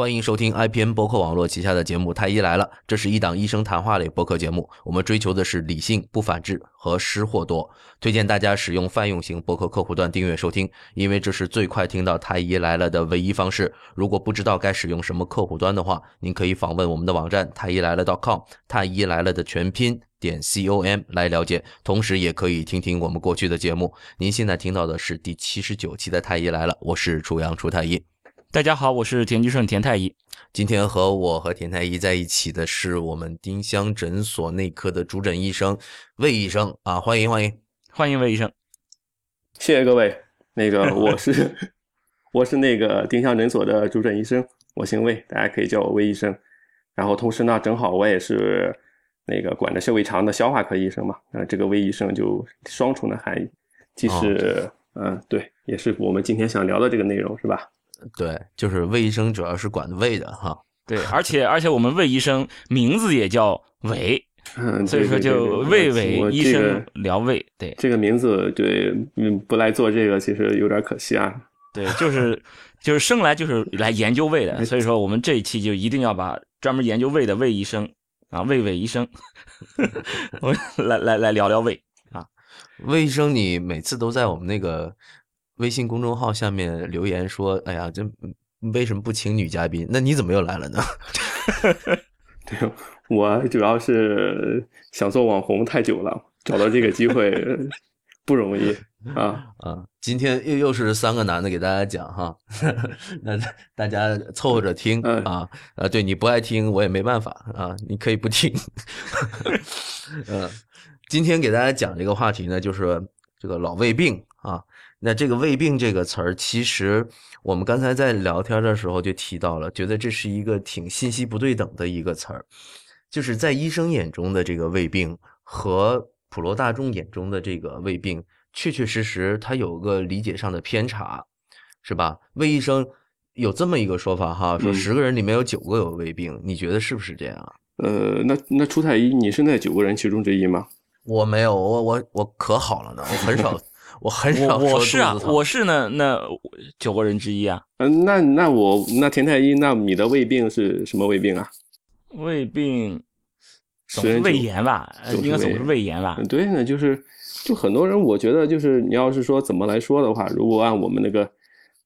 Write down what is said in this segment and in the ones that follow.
欢迎收听 IPN 博客网络旗下的节目《太医来了》，这是一档医生谈话类播客节目。我们追求的是理性、不反制和失货多。推荐大家使用泛用型博客客户端订阅收听，因为这是最快听到《太医来了》的唯一方式。如果不知道该使用什么客户端的话，您可以访问我们的网站太医来了 .com，太医来了的全拼点 com 来了解。同时，也可以听听我们过去的节目。您现在听到的是第七十九期的《太医来了》，我是楚阳楚太医。大家好，我是田居胜田太医。今天和我和田太医在一起的是我们丁香诊所内科的主诊医生魏医生啊，欢迎欢迎欢迎魏医生，谢谢各位。那个 我是我是那个丁香诊所的主诊医生，我姓魏，大家可以叫我魏医生。然后同时呢，正好我也是那个管着小胃肠的消化科医生嘛，那这个魏医生就双重的含义，既是嗯对，也是我们今天想聊的这个内容是吧？对，就是魏医生主要是管胃的哈。对，而且而且我们魏医生名字也叫伟，嗯，所以说就魏伟医生聊胃。对，这个名字对，嗯，不来做这个其实有点可惜啊。对，就是就是生来就是来研究胃的，所以说我们这一期就一定要把专门研究胃的魏医生啊，魏伟医生，我来来来聊聊胃啊。魏医生，你每次都在我们那个。微信公众号下面留言说：“哎呀，这为什么不请女嘉宾？那你怎么又来了呢？” 对，我主要是想做网红太久了，找到这个机会不容易 啊啊！今天又又是三个男的给大家讲哈，那大家凑合着听啊啊！对你不爱听我也没办法啊，你可以不听。嗯，今天给大家讲这个话题呢，就是这个老胃病啊。那这个胃病这个词儿，其实我们刚才在聊天的时候就提到了，觉得这是一个挺信息不对等的一个词儿，就是在医生眼中的这个胃病和普罗大众眼中的这个胃病，确确实实它有个理解上的偏差，是吧？魏医生有这么一个说法哈，说十个人里面有九个有胃病，你觉得是不是这样啊？呃，那那初太医，你是那九个人其中之一吗？我没有，我我我可好了呢，我很少。我很少，我是啊，我是那那九个人之一啊。嗯，那那我那田太医，那你的胃病是什么胃病啊？胃病是胃炎吧？应该总是胃炎吧？对，呢就是就很多人，我觉得就是你要是说怎么来说的话，如果按我们那个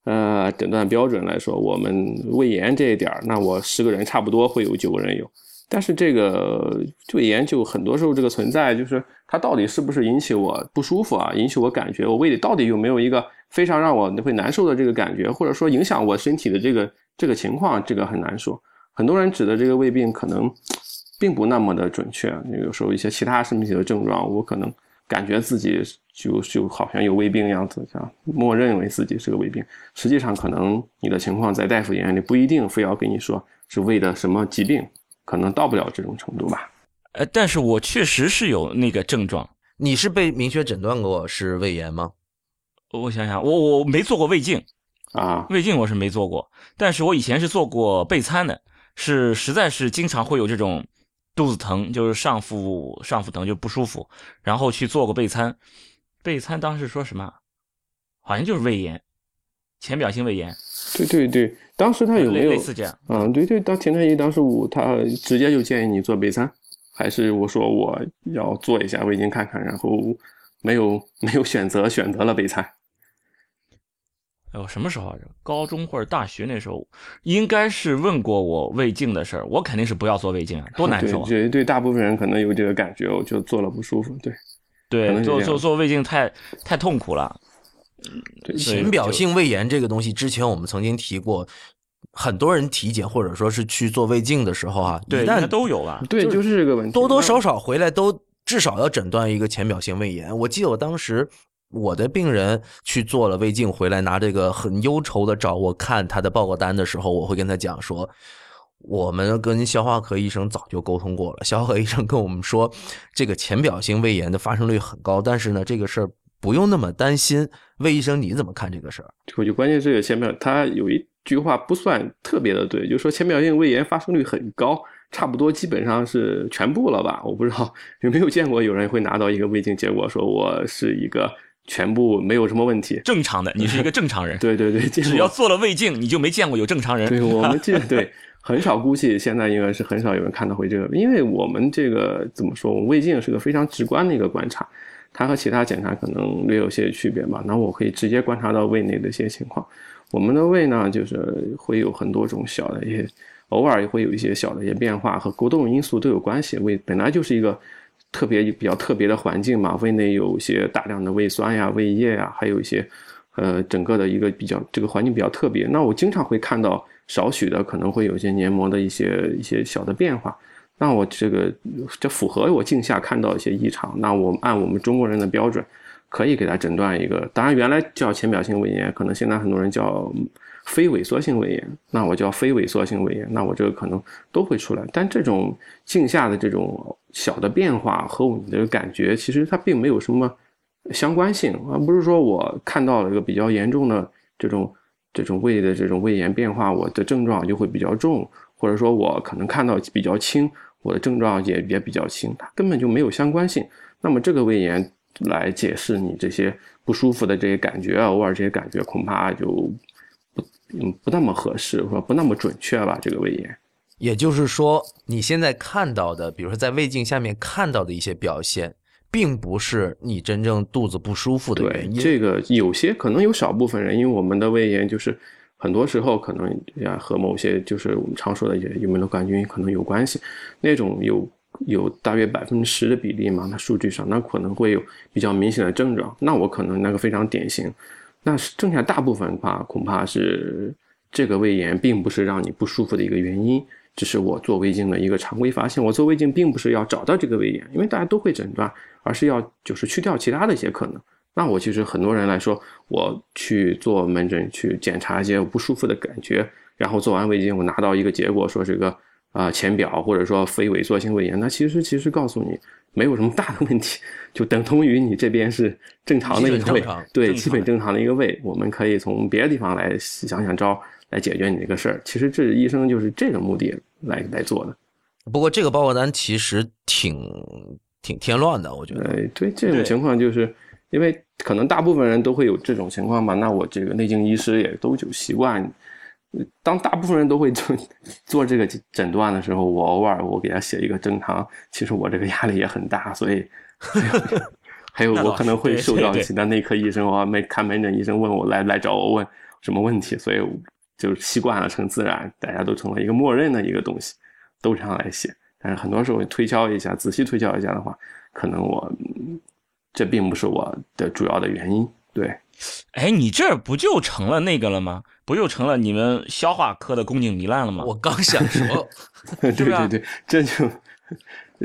呃诊断标准来说，我们胃炎这一点那我十个人差不多会有九个人有。但是这个就研究很多时候这个存在就是。它到底是不是引起我不舒服啊？引起我感觉我胃里到底有没有一个非常让我会难受的这个感觉，或者说影响我身体的这个这个情况，这个很难说。很多人指的这个胃病可能并不那么的准确。有时候一些其他身体的症状，我可能感觉自己就就好像有胃病样子，像默认为自己是个胃病。实际上，可能你的情况在大夫眼里不一定非要跟你说是胃的什么疾病，可能到不了这种程度吧。呃，但是我确实是有那个症状。你是被明确诊断过是胃炎吗？我想想，我我没做过胃镜啊，胃镜我是没做过。但是我以前是做过备餐的，是实在是经常会有这种肚子疼，就是上腹上腹疼就不舒服，然后去做过备餐。备餐当时说什么？好像就是胃炎，浅表性胃炎。对对对，当时他有没有类似这样？嗯，对对，当田太医当时我他直接就建议你做备餐。还是我说我要做一下胃镜看看，然后没有没有选择，选择了备餐。哎呦，什么时候啊？高中或者大学那时候，应该是问过我胃镜的事儿。我肯定是不要做胃镜啊，多难受。对对，大部分人可能有这个感觉，我就做了不舒服。对对，做做做胃镜太太痛苦了。浅表性胃炎这个东西，之前我们曾经提过。很多人体检或者说是去做胃镜的时候啊，对，但都有吧，对，就是这个问题，多多少少回来都至少要诊断一个浅表性胃炎。我记得我当时我的病人去做了胃镜回来，拿这个很忧愁的找我看他的报告单的时候，我会跟他讲说，我们跟消化科医生早就沟通过了，消化科医生跟我们说，这个浅表性胃炎的发生率很高，但是呢，这个事儿不用那么担心。魏医生你怎么看这个事儿？我就关键这个浅表，他有一。句话不算特别的对，就是说浅表性胃炎发生率很高，差不多基本上是全部了吧？我不知道有没有见过有人会拿到一个胃镜结果说我是一个全部没有什么问题，正常的，你是一个正常人。对对对，只要做了胃镜，你就没见过有正常人。对我们这 对很少，估计现在应该是很少有人看到会这个，因为我们这个怎么说，我们胃镜是个非常直观的一个观察，它和其他检查可能略有些区别吧。那我可以直接观察到胃内的一些情况。我们的胃呢，就是会有很多种小的一些，偶尔也会有一些小的一些变化，和多种因素都有关系。胃本来就是一个。特别比较特别的环境嘛，胃内有一些大量的胃酸呀、胃液呀，还有一些，呃，整个的一个比较这个环境比较特别。那我经常会看到少许的可能会有一些黏膜的一些一些小的变化。那我这个这符合我镜下看到一些异常。那我按我们中国人的标准，可以给他诊断一个。当然原来叫浅表性胃炎，可能现在很多人叫非萎缩性胃炎。那我叫非萎缩性胃炎，那我这个可能都会出来。但这种镜下的这种。小的变化和我们的感觉，其实它并没有什么相关性，而不是说我看到了一个比较严重的这种这种胃的这种胃炎变化，我的症状就会比较重，或者说我可能看到比较轻，我的症状也也比较轻，它根本就没有相关性。那么这个胃炎来解释你这些不舒服的这些感觉啊，偶尔这些感觉恐怕就不嗯不那么合适，或者不那么准确吧？这个胃炎。也就是说，你现在看到的，比如说在胃镜下面看到的一些表现，并不是你真正肚子不舒服的原因。这个有些可能有少部分人，因为我们的胃炎就是很多时候可能呀和某些就是我们常说的有有没有杆菌可能有关系。那种有有大约百分之十的比例嘛，那数据上那可能会有比较明显的症状。那我可能那个非常典型。那剩下大部分的话，恐怕是这个胃炎并不是让你不舒服的一个原因。这是我做胃镜的一个常规发现。我做胃镜并不是要找到这个胃炎，因为大家都会诊断，而是要就是去掉其他的一些可能。那我其实很多人来说，我去做门诊去检查一些不舒服的感觉，然后做完胃镜，我拿到一个结果说这个啊浅表或者说非萎缩性胃炎，那其实其实告诉你没有什么大的问题，就等同于你这边是正常的一个胃，对，基本正常的一个胃。我们可以从别的地方来想想招。来解决你这个事儿，其实这医生就是这个目的来来做的。不过这个报告单其实挺挺添乱的，我觉得。对这种情况，就是因为可能大部分人都会有这种情况吧。那我这个内镜医师也都有习惯，当大部分人都会做做这个诊断的时候，我偶尔我给他写一个正常，其实我这个压力也很大，所以 还有我可能会受到其他内科医生啊、没看门诊医生问我来来找我问什么问题，所以。就是习惯了成自然，大家都成了一个默认的一个东西，都这样来写。但是很多时候推敲一下，仔细推敲一下的话，可能我这并不是我的主要的原因。对，哎，你这不就成了那个了吗？不就成了你们消化科的宫颈糜烂了吗？我刚想说，对对对，这就。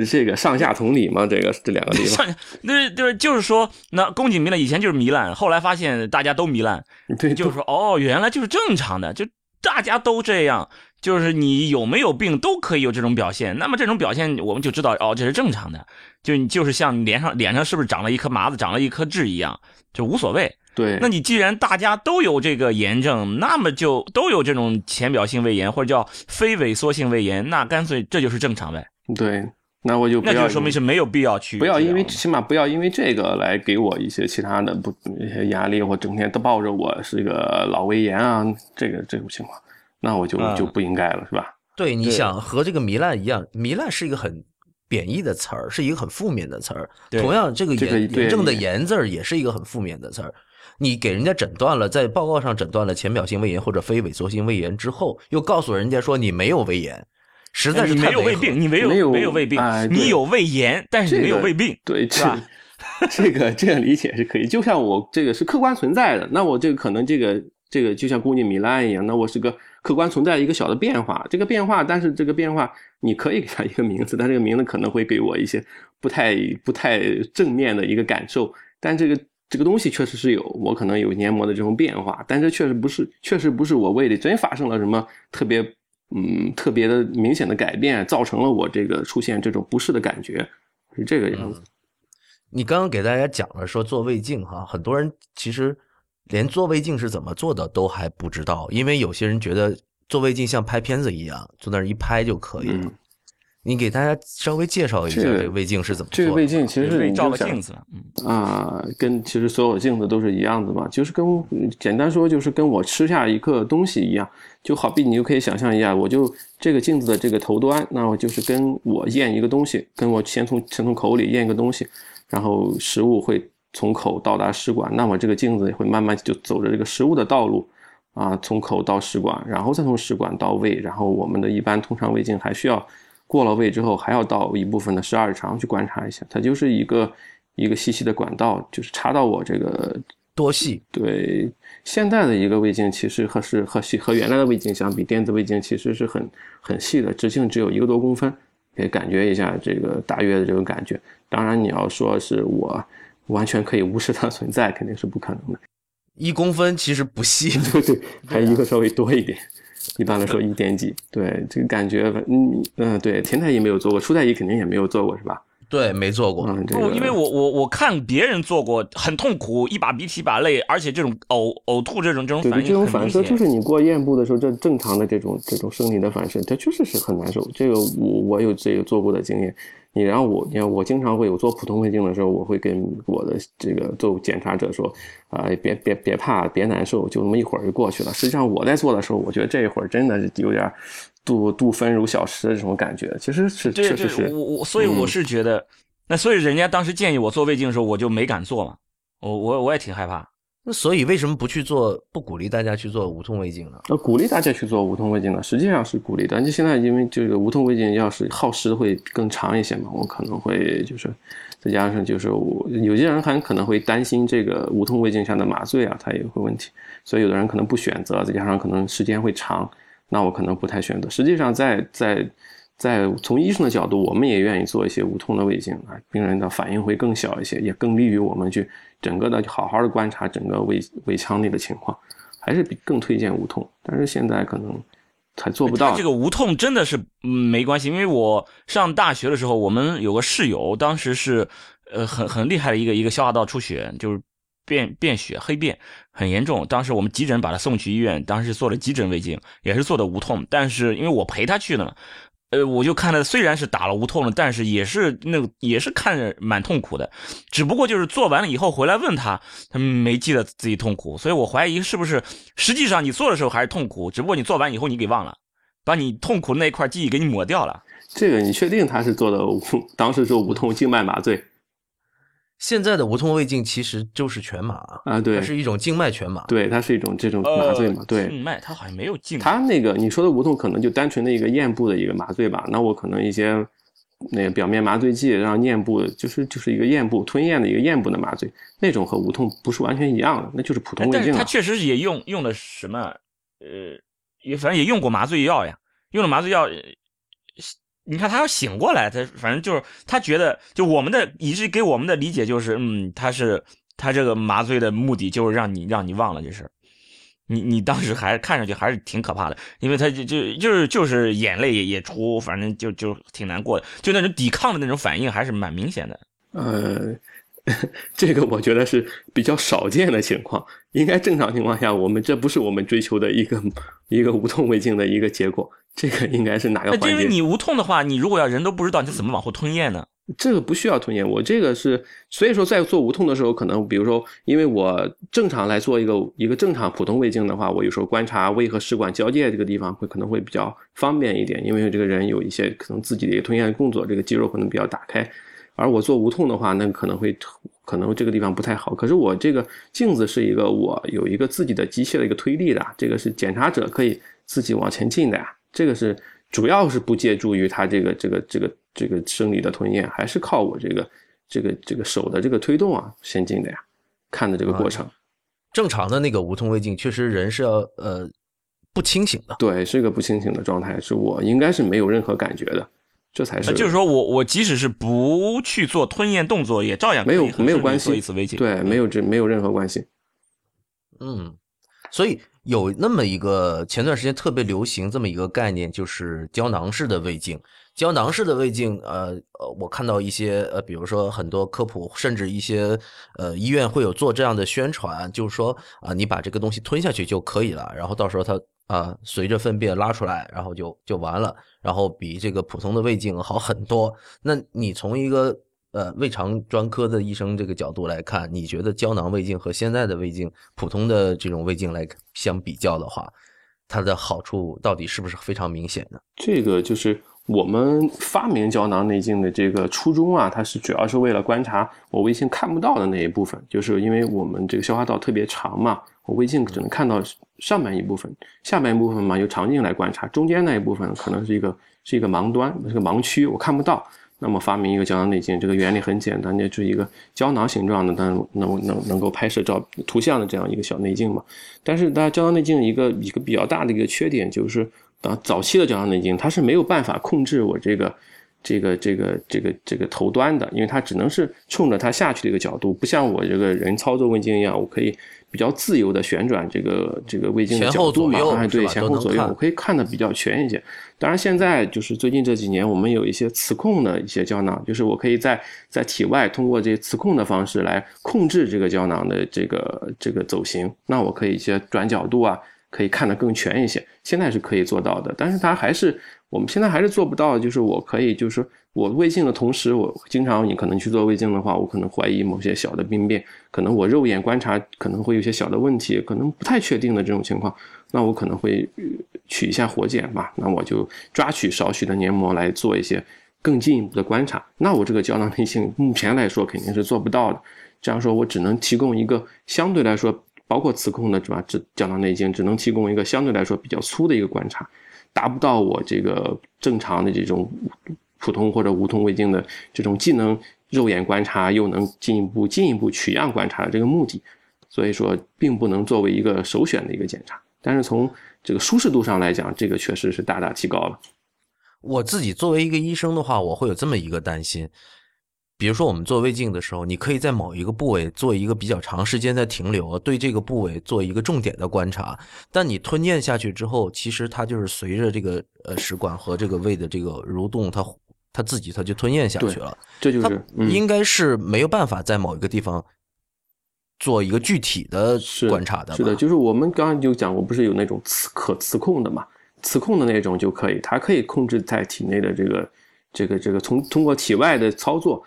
这个上下同理嘛，这个这两个地方，那就是就是说，那宫颈糜烂以前就是糜烂，后来发现大家都糜烂，对，就是说，哦，原来就是正常的，就大家都这样，就是你有没有病都可以有这种表现，那么这种表现我们就知道，哦，这是正常的，就你就是像脸上脸上是不是长了一颗麻子，长了一颗痣一样，就无所谓。对，那你既然大家都有这个炎症，那么就都有这种浅表性胃炎或者叫非萎缩性胃炎，那干脆这就是正常呗。对。那我就不要，说明是没有必要去，不要因为起码不要因为这个来给我一些其他的不一些压力，或整天都抱着我是一个老胃炎啊，这个这种情况，那我就就不应该了，是吧？对，你想和这个糜烂一样，糜烂是一个很贬义的词儿，是一个很负面的词儿。同样，这个炎炎症的炎字儿也是一个很负面的词儿。你给人家诊断了，在报告上诊断了浅表性胃炎或者非萎缩性胃炎之后，又告诉人家说你没有胃炎。实在是没有胃病，你没有没有胃病，你有胃炎，但是你没有胃病，对，是吧？这个这样理解是可以。就像我这个是客观存在的，那我这个可能这个这个就像宫颈糜烂一样，那我是个客观存在一个小的变化。这个变化，但是这个变化你可以给它一个名字，但这个名字可能会给我一些不太不太正面的一个感受。但这个这个东西确实是有，我可能有黏膜的这种变化，但这确实不是，确实不是我胃里真发生了什么特别。嗯，特别的明显的改变，造成了我这个出现这种不适的感觉，是这个样子。你刚刚给大家讲了说做胃镜哈，很多人其实连做胃镜是怎么做的都还不知道，因为有些人觉得做胃镜像拍片子一样，坐那儿一拍就可以了。你给大家稍微介绍一下这个胃镜是怎么做的？这个胃镜其实照个镜子，嗯啊，跟其实所有镜子都是一样的嘛，就是跟简单说就是跟我吃下一个东西一样，就好比你就可以想象一下，我就这个镜子的这个头端，那我就是跟我咽一个东西，跟我先从先从口里咽一个东西，然后食物会从口到达食管，那么这个镜子会慢慢就走着这个食物的道路。啊，从口到食管，然后再从食管到胃，然后我们的一般通常胃镜还需要过了胃之后，还要到一部分的十二指肠去观察一下，它就是一个一个细细的管道，就是插到我这个多细。对，现在的一个胃镜其实和是和和原来的胃镜相比，电子胃镜其实是很很细的，直径只有一个多公分，可以感觉一下这个大约的这种感觉。当然，你要说是我完全可以无视它存在，肯定是不可能的。一公分其实不细，对对，还一个稍微多一点。一般来说一点几，对这个感觉，嗯嗯，对，田太医没有做过，初太医肯定也没有做过，是吧？对，没做过。不，因为我我我看别人做过，很痛苦，一把鼻涕一把泪，而且这种呕呕吐这种这种反应，这种反射就是你过咽部的时候，这正常的这种这种生理的反射，它确实是很难受。这个我我有这个做过的经验。你让我，你看我经常会有做普通胃镜的时候，我会跟我的这个做检查者说，啊，别别别怕，别难受，就那么一会儿就过去了。实际上我在做的时候，我觉得这一会儿真的是有点度度分如小时的这种感觉，其实是确实是。我我所以我是觉得，那所以人家当时建议我做胃镜的时候，我就没敢做嘛，我我我也挺害怕。那所以为什么不去做？不鼓励大家去做无痛胃镜呢？呃，鼓励大家去做无痛胃镜呢，实际上是鼓励的。就现在因为这个无痛胃镜要是耗时会更长一些嘛，我可能会就是再加上就是我有些人还可能会担心这个无痛胃镜下的麻醉啊，它也会问题，所以有的人可能不选择，再加上可能时间会长，那我可能不太选择。实际上在在在从医生的角度，我们也愿意做一些无痛的胃镜啊，病人的反应会更小一些，也更利于我们去。整个的好好的观察整个胃胃腔内的情况，还是比更推荐无痛。但是现在可能还做不到。这个无痛真的是没关系，因为我上大学的时候，我们有个室友，当时是呃很很厉害的一个一个消化道出血，就是便便血黑便很严重。当时我们急诊把他送去医院，当时做了急诊胃镜，也是做的无痛。但是因为我陪他去的。呃，我就看他，虽然是打了无痛了，但是也是那也是看着蛮痛苦的，只不过就是做完了以后回来问他，他没记得自己痛苦，所以我怀疑是不是实际上你做的时候还是痛苦，只不过你做完以后你给忘了，把你痛苦那块记忆给你抹掉了。这个你确定他是做的无当时做无痛静脉麻醉？现在的无痛胃镜其实就是全麻啊，对，它是一种静脉全麻，对，它是一种这种麻醉嘛，对，静脉它好像没有静，它那个你说的无痛可能就单纯的一个咽部的一个麻醉吧，那我可能一些那个表面麻醉剂让咽部就是就是一个咽部吞咽的一个咽部的麻醉，那种和无痛不是完全一样的，那就是普通胃镜。但是它确实也用用的什么，呃，也反正也用过麻醉药呀，用了麻醉药。你看他要醒过来，他反正就是他觉得，就我们的以致给我们的理解就是，嗯，他是他这个麻醉的目的就是让你让你忘了这事你你当时还看上去还是挺可怕的，因为他就就就是就是眼泪也也出，反正就就挺难过的，就那种抵抗的那种反应还是蛮明显的。呃，这个我觉得是比较少见的情况，应该正常情况下，我们这不是我们追求的一个一个无痛胃镜的一个结果。这个应该是哪个环节？因为你无痛的话，你如果要人都不知道，你怎么往后吞咽呢？这个不需要吞咽，我这个是，所以说在做无痛的时候，可能比如说，因为我正常来做一个一个正常普通胃镜的话，我有时候观察胃和食管交界这个地方会可能会比较方便一点，因为这个人有一些可能自己的一个吞咽动作，这个肌肉可能比较打开。而我做无痛的话，那可能会可能这个地方不太好。可是我这个镜子是一个我有一个自己的机械的一个推力的，这个是检查者可以自己往前进的呀。这个是主要是不借助于他这个这个这个这个生理的吞咽，还是靠我这个这个这个手的这个推动啊先进的呀，看的这个过程。正常的那个无痛胃镜，确实人是要呃不清醒的，对，是一个不清醒的状态，是我应该是没有任何感觉的，这才是。就是说我我即使是不去做吞咽动作，也照样没有没有关系做一次胃镜，对，没有这没有任何关系。嗯，所以。有那么一个前段时间特别流行这么一个概念，就是胶囊式的胃镜。胶囊式的胃镜，呃呃，我看到一些呃，比如说很多科普，甚至一些呃医院会有做这样的宣传，就是说啊，你把这个东西吞下去就可以了，然后到时候它啊，随着粪便拉出来，然后就就完了，然后比这个普通的胃镜好很多。那你从一个呃胃肠专科的医生这个角度来看，你觉得胶囊胃镜和现在的胃镜，普通的这种胃镜来相比较的话，它的好处到底是不是非常明显呢？这个就是我们发明胶囊内镜的这个初衷啊，它是主要是为了观察我胃镜看不到的那一部分，就是因为我们这个消化道特别长嘛。我胃镜只能看到上半一部分，下半一部分嘛由肠镜来观察，中间那一部分可能是一个是一个盲端，是个盲区，我看不到。那么发明一个胶囊内镜，这个原理很简单，就是一个胶囊形状的，能能能能够拍摄照图像的这样一个小内镜嘛。但是它胶囊内镜一个一个比较大的一个缺点就是，啊早期的胶囊内镜它是没有办法控制我这个。这个这个这个这个头端的，因为它只能是冲着它下去的一个角度，不像我这个人操作问镜一样，我可以比较自由的旋转这个这个胃镜的角度嘛，哎，对，前后左右，我可以看的比较全一些。当然，现在就是最近这几年，我们有一些磁控的一些胶囊，就是我可以在在体外通过这些磁控的方式来控制这个胶囊的这个这个走形，那我可以一些转角度啊，可以看得更全一些。现在是可以做到的，但是它还是。我们现在还是做不到，就是我可以，就是我胃镜的同时，我经常你可能去做胃镜的话，我可能怀疑某些小的病变，可能我肉眼观察可能会有些小的问题，可能不太确定的这种情况，那我可能会取一下活检吧，那我就抓取少许的黏膜来做一些更进一步的观察。那我这个胶囊 内镜目前来说肯定是做不到的，这样说我只能提供一个相对来说，包括磁控的是吧？这胶囊内镜只能提供一个相对来说比较粗的一个观察。达不到我这个正常的这种普通或者无痛胃镜的这种既能肉眼观察又能进一步进一步取样观察的这个目的，所以说并不能作为一个首选的一个检查。但是从这个舒适度上来讲，这个确实是大大提高了。我自己作为一个医生的话，我会有这么一个担心。比如说，我们做胃镜的时候，你可以在某一个部位做一个比较长时间的停留，对这个部位做一个重点的观察。但你吞咽下去之后，其实它就是随着这个呃食管和这个胃的这个蠕动，它它自己它就吞咽下去了。这就是应该是没有办法在某一个地方做一个具体的观察的。是的，就是我们刚刚就讲过，不是有那种磁可磁控的嘛？磁控的那种就可以，它可以控制在体内的这个这个这个从通过体外的操作。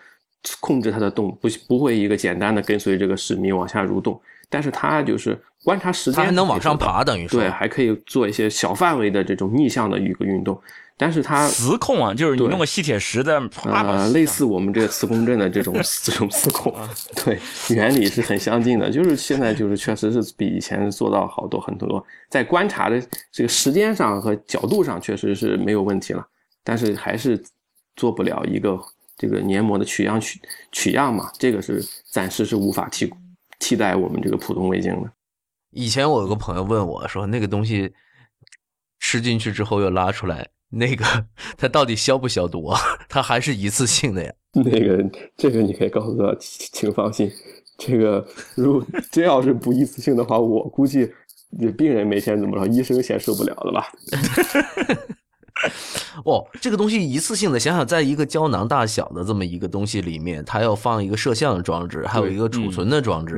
控制它的动不不会一个简单的跟随这个使命往下蠕动，但是它就是观察时间，它还能往上爬，等于说对，还可以做一些小范围的这种逆向的一个运动。但是它磁控啊，就是你用个吸铁石在啊，类似我们这个磁共振的这种 这种磁控，对，原理是很相近的。就是现在就是确实是比以前做到好多很多，在观察的这个时间上和角度上确实是没有问题了，但是还是做不了一个。这个黏膜的取样取取样嘛，这个是暂时是无法替替代我们这个普通胃镜的。以前我有个朋友问我说，那个东西吃进去之后又拉出来，那个它到底消不消毒啊？它还是一次性的呀？那个这个你可以告诉他，请放心，这个如果真要是不一次性的话，我估计病人每天怎么着，医生先受不了了吧。哦，这个东西一次性的，想想在一个胶囊大小的这么一个东西里面，它要放一个摄像装置，还有一个储存的装置，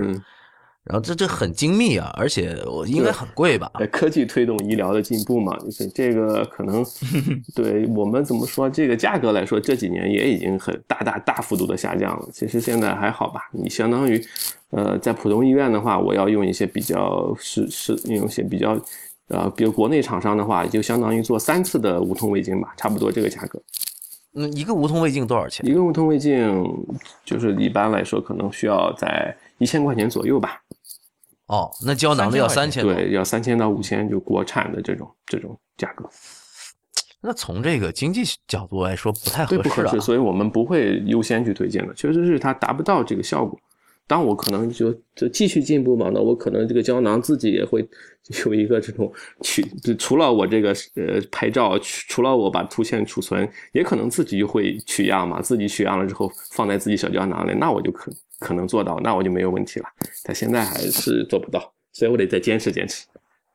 然后这这很精密啊，而且我应该很贵吧？科技推动医疗的进步嘛，就是这个可能 对我们怎么说，这个价格来说，这几年也已经很大大大幅度的下降了。其实现在还好吧？你相当于呃，在普通医院的话，我要用一些比较是是用一些比较。呃，比如国内厂商的话，就相当于做三次的无痛胃镜吧，差不多这个价格。嗯，一个无痛胃镜多少钱？一个无痛胃镜就是一般来说可能需要在一千块钱左右吧。哦，那胶囊的要三千？对，要三千到五千，就国产的这种这种价格。那从这个经济角度来说，不太合适啊。所以我们不会优先去推荐的，确实是它达不到这个效果。当我可能就就继续进步嘛，那我可能这个胶囊自己也会 有一个这种取，除了我这个呃拍照，除了我把图片储存，也可能自己就会取样嘛，自己取样了之后放在自己小胶囊里，那我就可可能做到，那我就没有问题了。但现在还是做不到，所以我得再坚持坚持。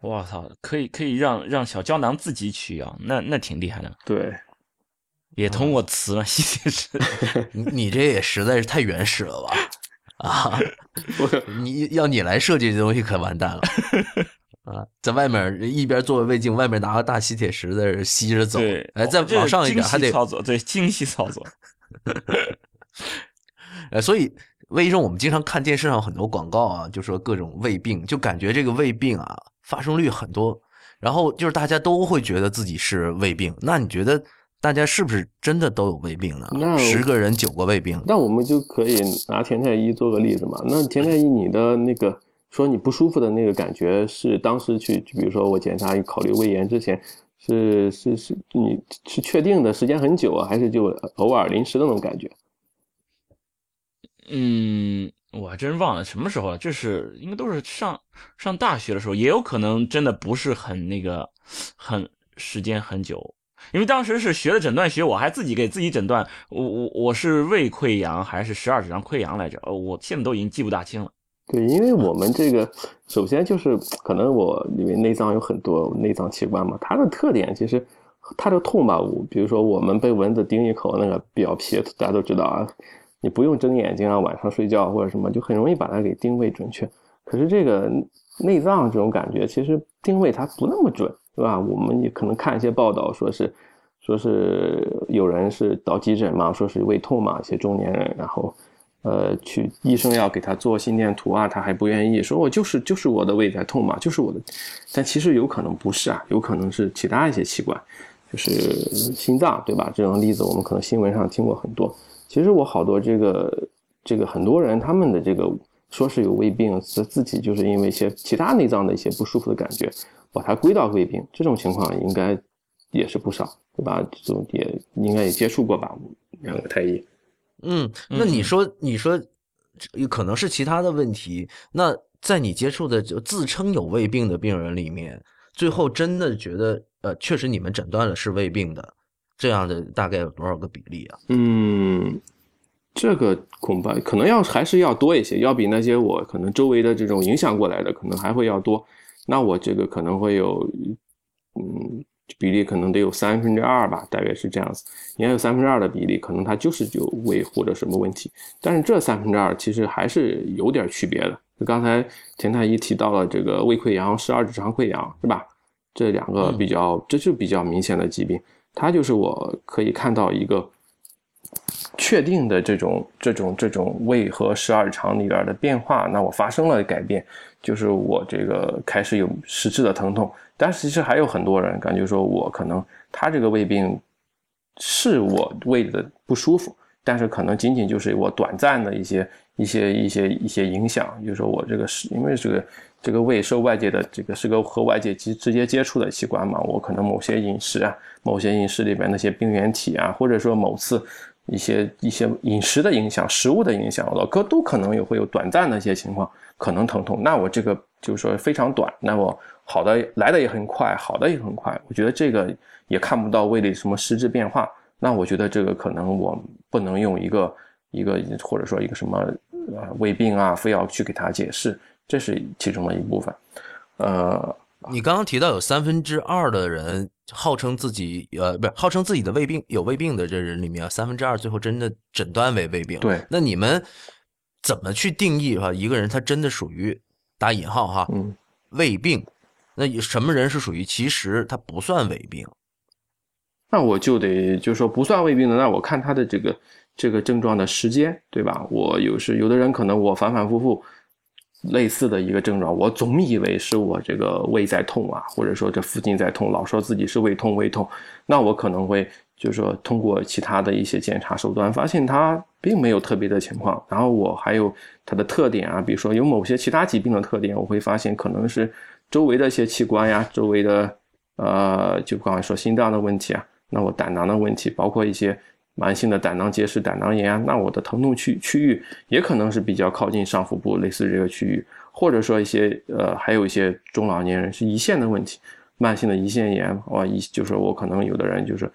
我操，可以可以让让小胶囊自己取样，那那挺厉害的。对，也通过磁了。你你这也实在是太原始了吧？啊，你要你来设计这东西可完蛋了。啊，在外面一边做胃镜，外面拿个大吸铁石在这吸着走。对，哎，再往上一点还得操作，对，精细操作。呃，所以魏医生，我们经常看电视上很多广告啊，就说各种胃病，就感觉这个胃病啊发生率很多，然后就是大家都会觉得自己是胃病。那你觉得大家是不是真的都有胃病呢？那十个人九个胃病。那我们就可以拿田太医做个例子嘛。那田太医，你的那个说你不舒服的那个感觉是当时去，就比如说我检查考虑胃炎之前，是是是，你是确定的时间很久啊，还是就偶尔临时的那种感觉？嗯，我还真忘了什么时候了，这是应该都是上上大学的时候，也有可能真的不是很那个，很时间很久，因为当时是学的诊断学，我还自己给自己诊断，我我我是胃溃疡还是十二指肠溃疡来着？呃我现在都已经记不大清了。对，因为我们这个首先就是可能我因为内脏有很多内脏器官嘛，它的特点其实它的痛吧，我比如说我们被蚊子叮一口那个表皮，大家都知道啊。你不用睁眼睛啊，晚上睡觉或者什么，就很容易把它给定位准确。可是这个内脏这种感觉，其实定位它不那么准，是吧？我们也可能看一些报道，说是说是有人是到急诊嘛，说是胃痛嘛，一些中年人，然后呃去医生要给他做心电图啊，他还不愿意，说我就是就是我的胃在痛嘛，就是我的，但其实有可能不是啊，有可能是其他一些器官，就是心脏，对吧？这种例子我们可能新闻上听过很多。其实我好多这个这个很多人他们的这个说是有胃病，自自己就是因为一些其他内脏的一些不舒服的感觉，把它归到胃病，这种情况应该也是不少，对吧？这种也应该也接触过吧？两个太医。嗯，那你说你说可能是其他的问题？那在你接触的就自称有胃病的病人里面，最后真的觉得呃，确实你们诊断了是胃病的。这样的大概有多少个比例啊？嗯，这个恐怕可能要还是要多一些，要比那些我可能周围的这种影响过来的可能还会要多。那我这个可能会有，嗯，比例可能得有三分之二吧，大约是这样子。应该有三分之二的比例，可能它就是有胃或者什么问题。但是这三分之二其实还是有点区别的。就刚才田太医提到了这个胃溃疡、十二指肠溃疡，是吧？这两个比较，这就比较明显的疾病。它就是我可以看到一个确定的这种这种这种胃和十二肠里边的变化，那我发生了改变，就是我这个开始有实质的疼痛。但其实还有很多人感觉说，我可能他这个胃病是我胃的不舒服，但是可能仅仅就是我短暂的一些一些一些一些影响，就是说我这个是因为这个。这个胃受外界的这个是个和外界直直接接触的器官嘛？我可能某些饮食啊，某些饮食里边那些病原体啊，或者说某次一些一些饮食的影响、食物的影响，老哥都可能有会有短暂的一些情况，可能疼痛。那我这个就是说非常短，那我好的来的也很快，好的也很快。我觉得这个也看不到胃里什么实质变化。那我觉得这个可能我不能用一个一个或者说一个什么呃胃病啊，非要去给他解释。这是其中的一部分，呃，你刚刚提到有三分之二的人号称自己，呃，不是号称自己的胃病有胃病的这人里面，三分之二最后真的诊断为胃病。对，那你们怎么去定义哈一个人他真的属于打引号哈，嗯，胃病？那什么人是属于其实他不算胃病？那我就得就说不算胃病的，那我看他的这个这个症状的时间，对吧？我有时有的人可能我反反复复。类似的一个症状，我总以为是我这个胃在痛啊，或者说这附近在痛，老说自己是胃痛胃痛，那我可能会就是说通过其他的一些检查手段，发现它并没有特别的情况。然后我还有它的特点啊，比如说有某些其他疾病的特点，我会发现可能是周围的一些器官呀，周围的呃，就刚才说心脏的问题啊，那我胆囊的问题，包括一些。慢性的胆囊结石、胆囊炎啊，那我的疼痛区区域也可能是比较靠近上腹部，类似这个区域，或者说一些呃，还有一些中老年人是胰腺的问题，慢性的胰腺炎，哇，胰就是我可能有的人就是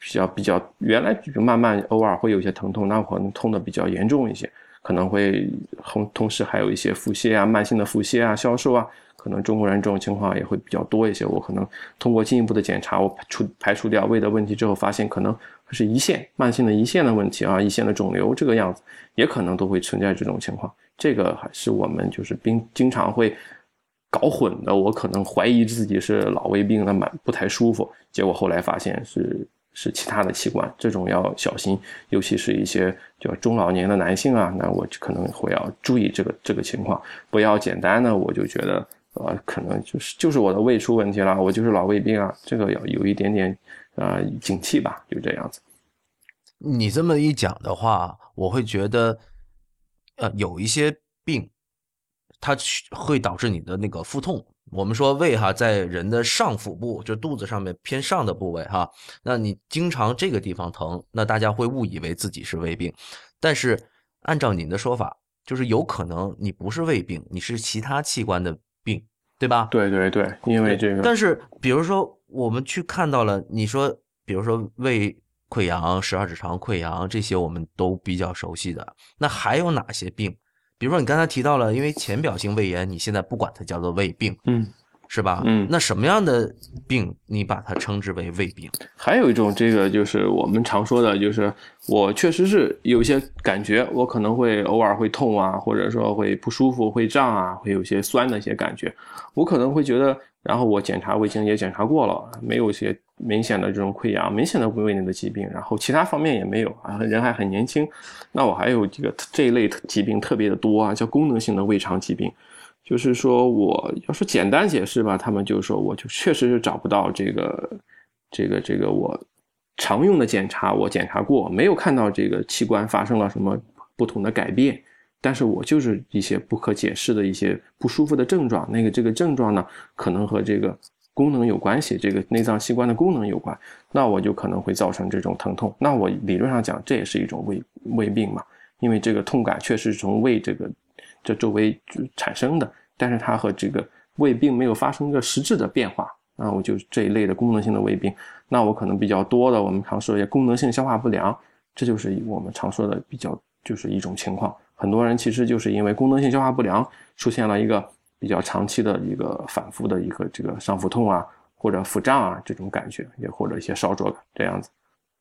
比较比较原来就慢慢偶尔会有一些疼痛，那我可能痛的比较严重一些，可能会同同时还有一些腹泻啊，慢性的腹泻啊、消瘦啊，可能中国人这种情况也会比较多一些。我可能通过进一步的检查，我排除排除掉胃的问题之后，发现可能。是胰腺慢性的胰腺的问题啊，胰腺的肿瘤这个样子，也可能都会存在这种情况。这个还是我们就是经经常会搞混的，我可能怀疑自己是老胃病，那蛮不太舒服，结果后来发现是是其他的器官，这种要小心，尤其是一些就中老年的男性啊，那我可能会要注意这个这个情况，不要简单的我就觉得呃可能就是就是我的胃出问题了，我就是老胃病啊，这个要有一点点啊景气吧，就这样子。你这么一讲的话，我会觉得呃有一些病。它会导致你的那个腹痛。我们说胃哈，在人的上腹部，就肚子上面偏上的部位哈。那你经常这个地方疼，那大家会误以为自己是胃病。但是按照您的说法，就是有可能你不是胃病，你是其他器官的病，对吧？对对对，因为这个。但是比如说我们去看到了，你说比如说胃溃疡、十二指肠溃疡这些，我们都比较熟悉的。那还有哪些病？比如说，你刚才提到了，因为浅表性胃炎，你现在不管它叫做胃病，嗯，是吧？嗯，那什么样的病你把它称之为胃病？还有一种，这个就是我们常说的，就是我确实是有些感觉，我可能会偶尔会痛啊，或者说会不舒服、会胀啊，会有些酸的一些感觉，我可能会觉得。然后我检查胃镜也检查过了，没有一些明显的这种溃疡、明显的胃内的疾病，然后其他方面也没有啊，人还很年轻。那我还有这个这一类疾病特别的多啊，叫功能性的胃肠疾病。就是说我要是简单解释吧，他们就说我就确实是找不到这个这个这个我常用的检查，我检查过没有看到这个器官发生了什么不同的改变。但是我就是一些不可解释的一些不舒服的症状，那个这个症状呢，可能和这个功能有关系，这个内脏器官的功能有关，那我就可能会造成这种疼痛。那我理论上讲，这也是一种胃胃病嘛，因为这个痛感确实从胃这个这周围产生的，但是它和这个胃并没有发生一个实质的变化。那我就这一类的功能性的胃病，那我可能比较多的，我们常说一些功能性消化不良，这就是我们常说的比较就是一种情况。很多人其实就是因为功能性消化不良，出现了一个比较长期的一个反复的一个这个上腹痛啊，或者腹胀啊这种感觉，也或者一些烧灼感这样子。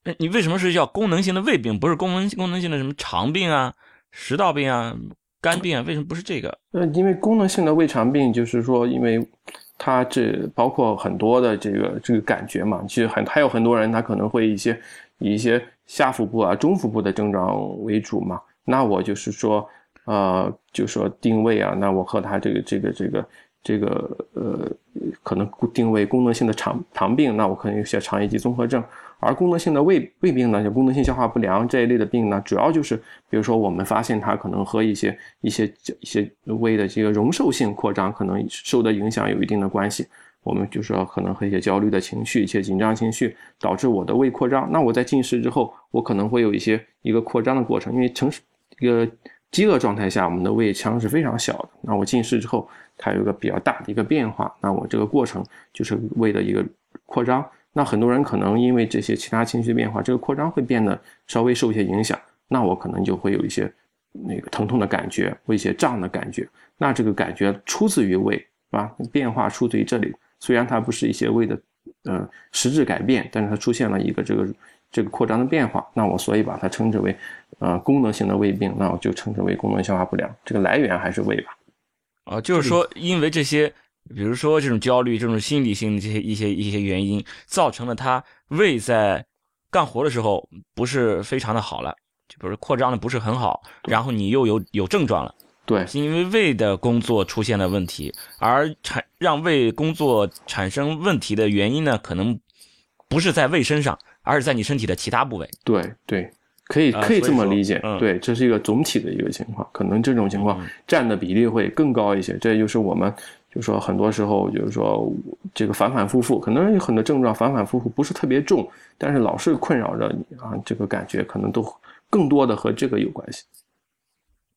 哎，你为什么是叫功能性的胃病，不是功能功能性的什么肠病啊、食道病啊、肝病啊？为什么不是这个？呃，因为功能性的胃肠病就是说，因为它这包括很多的这个这个感觉嘛，其实很还有很多人他可能会一些以一些下腹部啊、中腹部的症状为主嘛。那我就是说，呃，就说定位啊，那我和他这个这个这个这个呃，可能定位功能性的肠肠病，那我可能有些肠易激综合症，而功能性的胃胃病呢，就功能性消化不良这一类的病呢，主要就是比如说我们发现它可能和一些一些一些胃的这个容受性扩张可能受的影响有一定的关系。我们就说可能和一些焦虑的情绪、一些紧张情绪导致我的胃扩张。那我在进食之后，我可能会有一些一个扩张的过程，因为成一个饥饿状态下，我们的胃腔是非常小的。那我进食之后，它有一个比较大的一个变化。那我这个过程就是胃的一个扩张。那很多人可能因为这些其他情绪变化，这个扩张会变得稍微受一些影响。那我可能就会有一些那个疼痛的感觉，或一些胀的感觉。那这个感觉出自于胃，是吧？变化出自于这里。虽然它不是一些胃的呃实质改变，但是它出现了一个这个。这个扩张的变化，那我所以把它称之为，呃，功能性的胃病，那我就称之为功能消化不良。这个来源还是胃吧？啊，就是说，因为这些，比如说这种焦虑、这种心理性的这些一些一些原因，造成了他胃在干活的时候不是非常的好了，就比如扩张的不是很好，然后你又有有症状了。对，是因为胃的工作出现了问题，而产让胃工作产生问题的原因呢，可能不是在胃身上。而是在你身体的其他部位。对对，可以可以这么理解。对，这是一个总体的一个情况，可能这种情况占的比例会更高一些。这就是我们就说很多时候就是说这个反反复复，可能有很多症状反反复复不是特别重，但是老是困扰着你啊，这个感觉可能都更多的和这个有关系。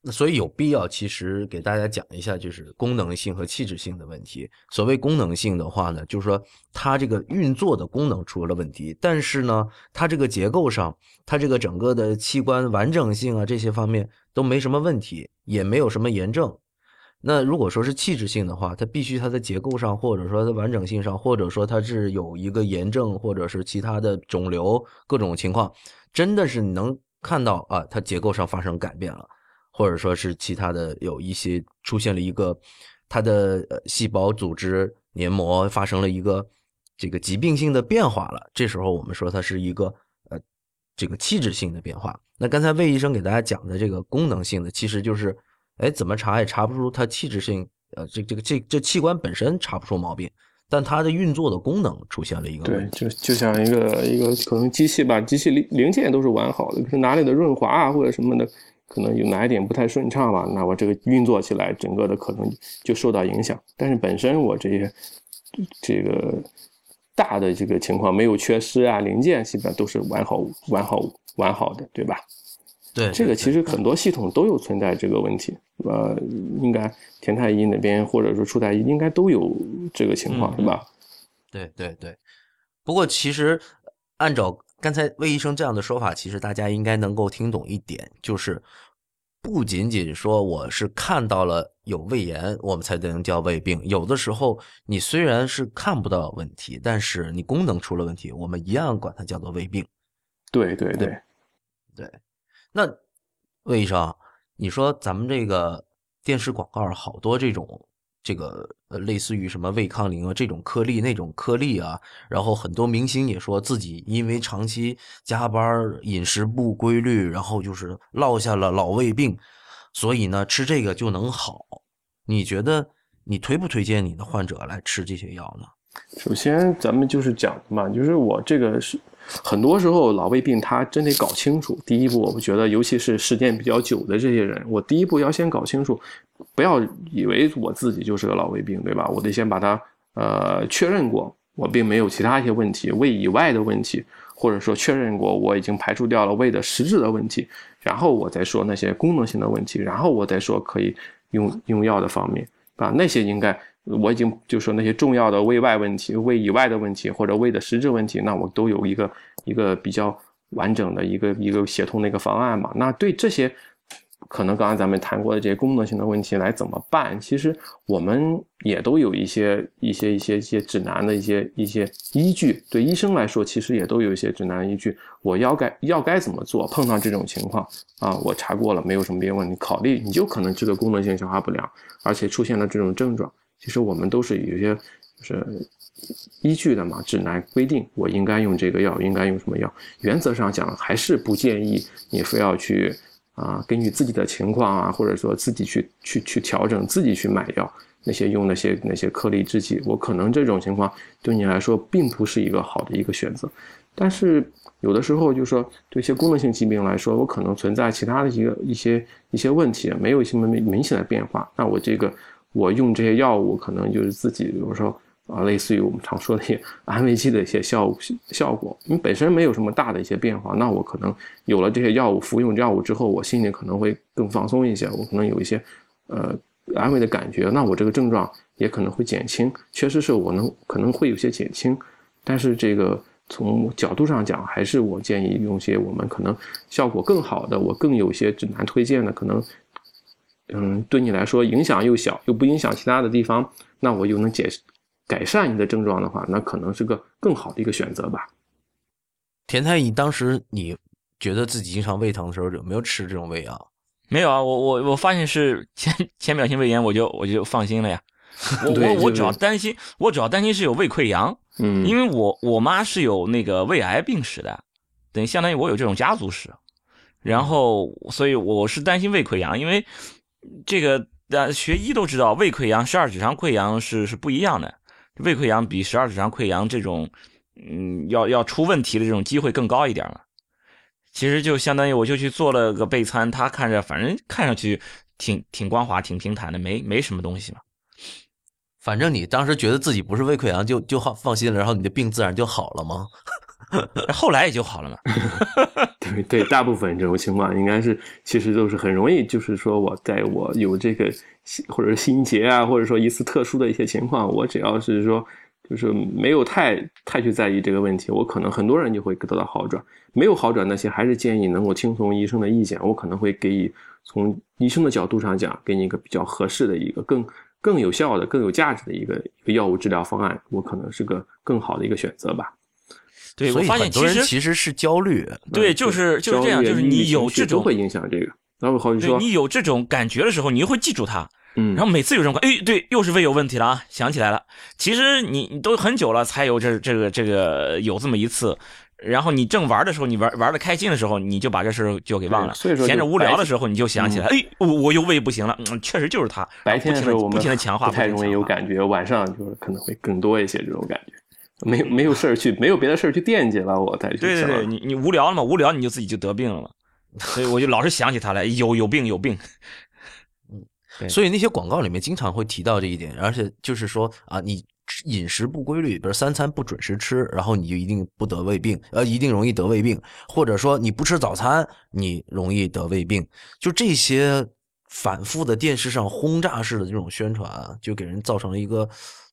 那所以有必要，其实给大家讲一下，就是功能性和器质性的问题。所谓功能性的话呢，就是说它这个运作的功能出了问题，但是呢，它这个结构上，它这个整个的器官完整性啊，这些方面都没什么问题，也没有什么炎症。那如果说是器质性的话，它必须它的结构上，或者说它完整性上，或者说它是有一个炎症，或者是其他的肿瘤各种情况，真的是能看到啊，它结构上发生改变了。或者说是其他的有一些出现了一个它的呃细胞组织黏膜发生了一个这个疾病性的变化了，这时候我们说它是一个呃这个器质性的变化。那刚才魏医生给大家讲的这个功能性的，其实就是哎怎么查也查不出它器质性，呃这这个这这器官本身查不出毛病，但它的运作的功能出现了一个对，就就像一个一个可能机器吧，机器零零件都是完好的，可是哪里的润滑啊或者什么的。可能有哪一点不太顺畅吧，那我这个运作起来，整个的可能就受到影响。但是本身我这些这个大的这个情况没有缺失啊，零件基本上都是完好、完好、完好的，对吧？对，这个其实很多系统都有存在这个问题。呃，应该田太医那边或者说初太医应该都有这个情况，是吧？对对对。不过其实按照。刚才魏医生这样的说法，其实大家应该能够听懂一点，就是不仅仅说我是看到了有胃炎，我们才能叫胃病。有的时候你虽然是看不到问题，但是你功能出了问题，我们一样管它叫做胃病。对对对对。那魏医生，你说咱们这个电视广告好多这种。这个呃，类似于什么胃康灵啊这种颗粒那种颗粒啊，然后很多明星也说自己因为长期加班、饮食不规律，然后就是落下了老胃病，所以呢吃这个就能好。你觉得你推不推荐你的患者来吃这些药呢？首先，咱们就是讲嘛，就是我这个是。很多时候老胃病他真得搞清楚。第一步，我不觉得尤其是时间比较久的这些人，我第一步要先搞清楚，不要以为我自己就是个老胃病，对吧？我得先把它呃确认过，我并没有其他一些问题，胃以外的问题，或者说确认过我已经排除掉了胃的实质的问题，然后我再说那些功能性的问题，然后我再说可以用用药的方面啊，那些应该。我已经就说那些重要的胃外问题、胃以外的问题或者胃的实质问题，那我都有一个一个比较完整的一个一个协同的一个方案嘛。那对这些可能刚刚咱们谈过的这些功能性的问题来怎么办？其实我们也都有一些一些一些一些指南的一些一些依据。对医生来说，其实也都有一些指南依据。我要该要该怎么做？碰到这种情况啊，我查过了，没有什么别的问题。考虑你就可能这个功能性消化不良，而且出现了这种症状。其实我们都是有些就是依据的嘛，指南规定我应该用这个药，应该用什么药。原则上讲，还是不建议你非要去啊，根据自己的情况啊，或者说自己去去去调整，自己去买药。那些用那些那些颗粒制剂，我可能这种情况对你来说并不是一个好的一个选择。但是有的时候，就说对一些功能性疾病来说，我可能存在其他的一个一些一些问题，没有什么明明显的变化，那我这个。我用这些药物，可能就是自己，比如说啊，类似于我们常说的一些安慰剂的一些效效果，因为本身没有什么大的一些变化，那我可能有了这些药物，服用药物之后，我心里可能会更放松一些，我可能有一些呃安慰的感觉，那我这个症状也可能会减轻，确实是我能可能会有些减轻，但是这个从角度上讲，还是我建议用些我们可能效果更好的，我更有些指南推荐的可能。嗯，对你来说影响又小，又不影响其他的地方，那我又能解改善你的症状的话，那可能是个更好的一个选择吧。田太医，当时你觉得自己经常胃疼的时候，有没有吃这种胃药？没有啊，我我我发现是浅浅 表性胃炎，我就我就放心了呀。我我我主要担心，我主要担心是有胃溃疡，嗯，因为我我妈是有那个胃癌病史的，等于相当于我有这种家族史，然后所以我是担心胃溃疡，因为。这个呃，学医都知道，胃溃疡、十二指肠溃疡是是不一样的。胃溃疡比十二指肠溃疡这种，嗯，要要出问题的这种机会更高一点了。其实就相当于我就去做了个备餐，他看着反正看上去挺挺光滑、挺平坦的，没没什么东西嘛。反正你当时觉得自己不是胃溃疡，就就放放心了，然后你的病自然就好了吗？后来也就好了嘛。对对，大部分这种情况应该是，其实都是很容易，就是说我在我有这个或者心结啊，或者说一次特殊的一些情况，我只要是说，就是没有太太去在意这个问题，我可能很多人就会得到好转。没有好转那些，还是建议能够听从医生的意见，我可能会给予从医生的角度上讲，给你一个比较合适的一个更更有效的、更有价值的一个一个药物治疗方案，我可能是个更好的一个选择吧。对，我发现其实其实是焦虑，对，就是就是这样，就是你有这种会影响这个，然后说你有这种感觉的时候，你就会记住它，嗯，然后每次有这种，哎，对，又是胃有问题了啊，想起来了。其实你你都很久了才有这这个这个有这么一次，然后你正玩的时候，你玩玩的开心的时候，你就把这事就给忘了。所以说，闲着无聊的时候，你就想起来，哎，我我又胃不行了，嗯，确实就是它。白天的时候我们不停的强化，不太容易有感觉，晚上就是可能会更多一些这种感觉。没有没有事儿去，没有别的事儿去惦记了，我再去。对对对，你你无聊了嘛？无聊你就自己就得病了嘛。所以我就老是想起他来，有有病有病。嗯，所以那些广告里面经常会提到这一点，而且就是说啊，你饮食不规律，比如三餐不准时吃，然后你就一定不得胃病，呃，一定容易得胃病，或者说你不吃早餐，你容易得胃病，就这些反复的电视上轰炸式的这种宣传啊，就给人造成了一个。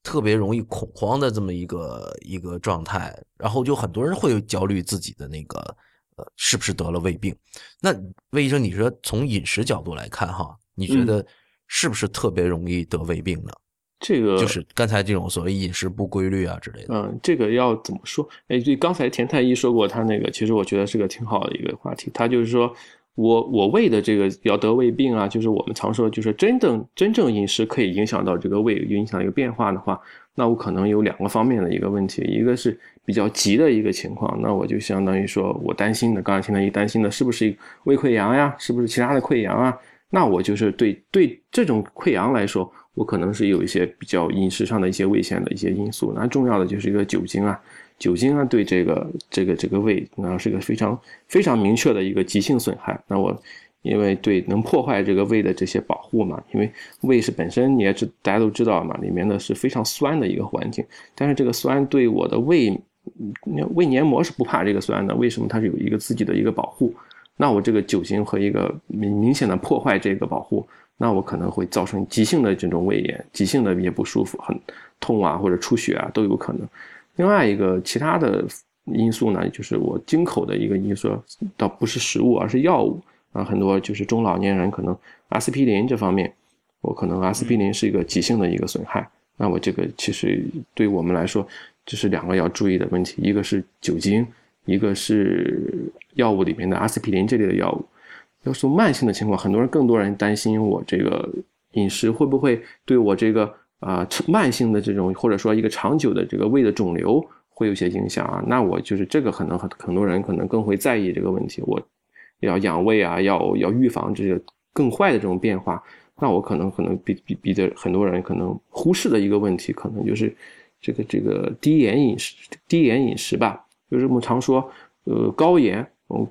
特别容易恐慌的这么一个一个状态，然后就很多人会焦虑自己的那个呃是不是得了胃病？那魏医生，你说从饮食角度来看哈，你觉得是不是特别容易得胃病呢？这个就是刚才这种所谓饮食不规律啊之类的。嗯，这个要怎么说？哎，对，刚才田太医说过，他那个其实我觉得是个挺好的一个话题。他就是说。我我胃的这个要得胃病啊，就是我们常说，就是真正真正饮食可以影响到这个胃影响一个变化的话，那我可能有两个方面的一个问题，一个是比较急的一个情况，那我就相当于说我担心的，刚才听到一担心的是不是胃溃疡呀，是不是其他的溃疡啊？那我就是对对这种溃疡来说，我可能是有一些比较饮食上的一些危险的一些因素，那重要的就是一个酒精啊。酒精啊，对这个这个这个胃，那是个非常非常明确的一个急性损害。那我因为对能破坏这个胃的这些保护嘛，因为胃是本身你也知大家都知道嘛，里面的是非常酸的一个环境。但是这个酸对我的胃胃黏膜是不怕这个酸的，为什么它是有一个自己的一个保护？那我这个酒精和一个明明显的破坏这个保护，那我可能会造成急性的这种胃炎，急性的也不舒服，很痛啊或者出血啊都有可能。另外一个其他的因素呢，就是我进口的一个因素，倒不是食物，而是药物啊。很多就是中老年人可能阿司匹林这方面，我可能阿司匹林是一个急性的一个损害。那我这个其实对我们来说，这是两个要注意的问题，一个是酒精，一个是药物里面的阿司匹林这类的药物。要说慢性的情况，很多人更多人担心我这个饮食会不会对我这个。啊，慢性的这种或者说一个长久的这个胃的肿瘤会有些影响啊。那我就是这个可能很很多人可能更会在意这个问题。我要养胃啊，要要预防这个更坏的这种变化。那我可能可能比比比的很多人可能忽视的一个问题，可能就是这个这个低盐饮食，低盐饮食吧。就是我们常说，呃，高盐，嗯，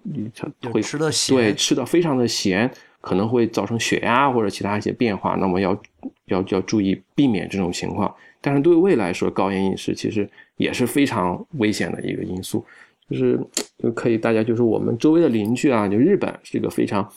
会吃的咸，对，吃的非常的咸。可能会造成血压或者其他一些变化，那么要要要注意避免这种情况。但是对胃来说，高盐饮食其实也是非常危险的一个因素。就是就可以大家就是我们周围的邻居啊，就日本是一个非常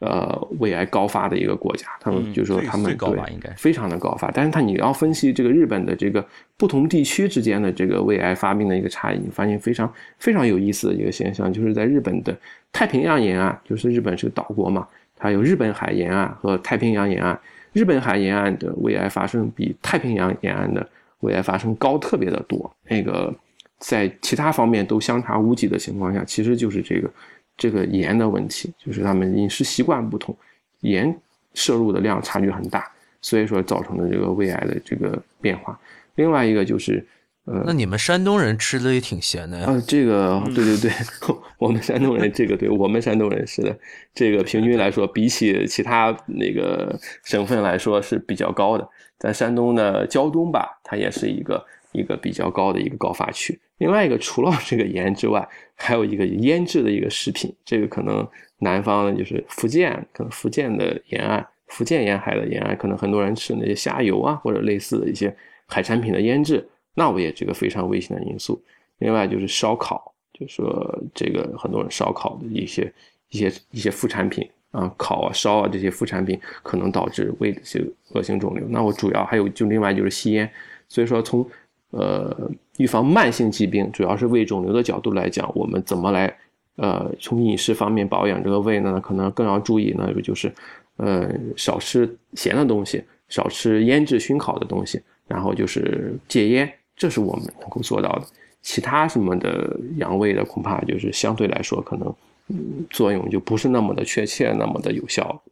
呃胃癌高发的一个国家，他们就说他们对非常的高发。但是他你要分析这个日本的这个不同地区之间的这个胃癌发病的一个差异，你发现非常非常有意思的一个现象，就是在日本的太平洋沿岸，就是日本是个岛国嘛。它有日本海沿岸和太平洋沿岸，日本海沿岸的胃癌发生比太平洋沿岸的胃癌发生高特别的多。那个在其他方面都相差无几的情况下，其实就是这个这个盐的问题，就是他们饮食习惯不同，盐摄入的量差距很大，所以说造成的这个胃癌的这个变化。另外一个就是。呃，那你们山东人吃的也挺咸的呀？啊，这个对对对，我们山东人这个对我们山东人是的，这个平均来说，比起其他那个省份来说是比较高的。在山东的胶东吧，它也是一个一个比较高的一个高发区。另外一个，除了这个盐之外，还有一个腌制的一个食品，这个可能南方的就是福建，可能福建的沿岸，福建沿海的沿岸，可能很多人吃那些虾油啊，或者类似的一些海产品的腌制。那我也这个非常危险的因素。另外就是烧烤，就说这个很多人烧烤的一些一些一些副产品啊，烤啊烧啊这些副产品可能导致胃的些恶性肿瘤。那我主要还有就另外就是吸烟。所以说从呃预防慢性疾病，主要是胃肿瘤的角度来讲，我们怎么来呃从饮食方面保养这个胃呢？可能更要注意呢，就是呃少吃咸的东西，少吃腌制熏烤的东西，然后就是戒烟。这是我们能够做到的，其他什么的养胃的，恐怕就是相对来说可能，嗯，作用就不是那么的确切，那么的有效。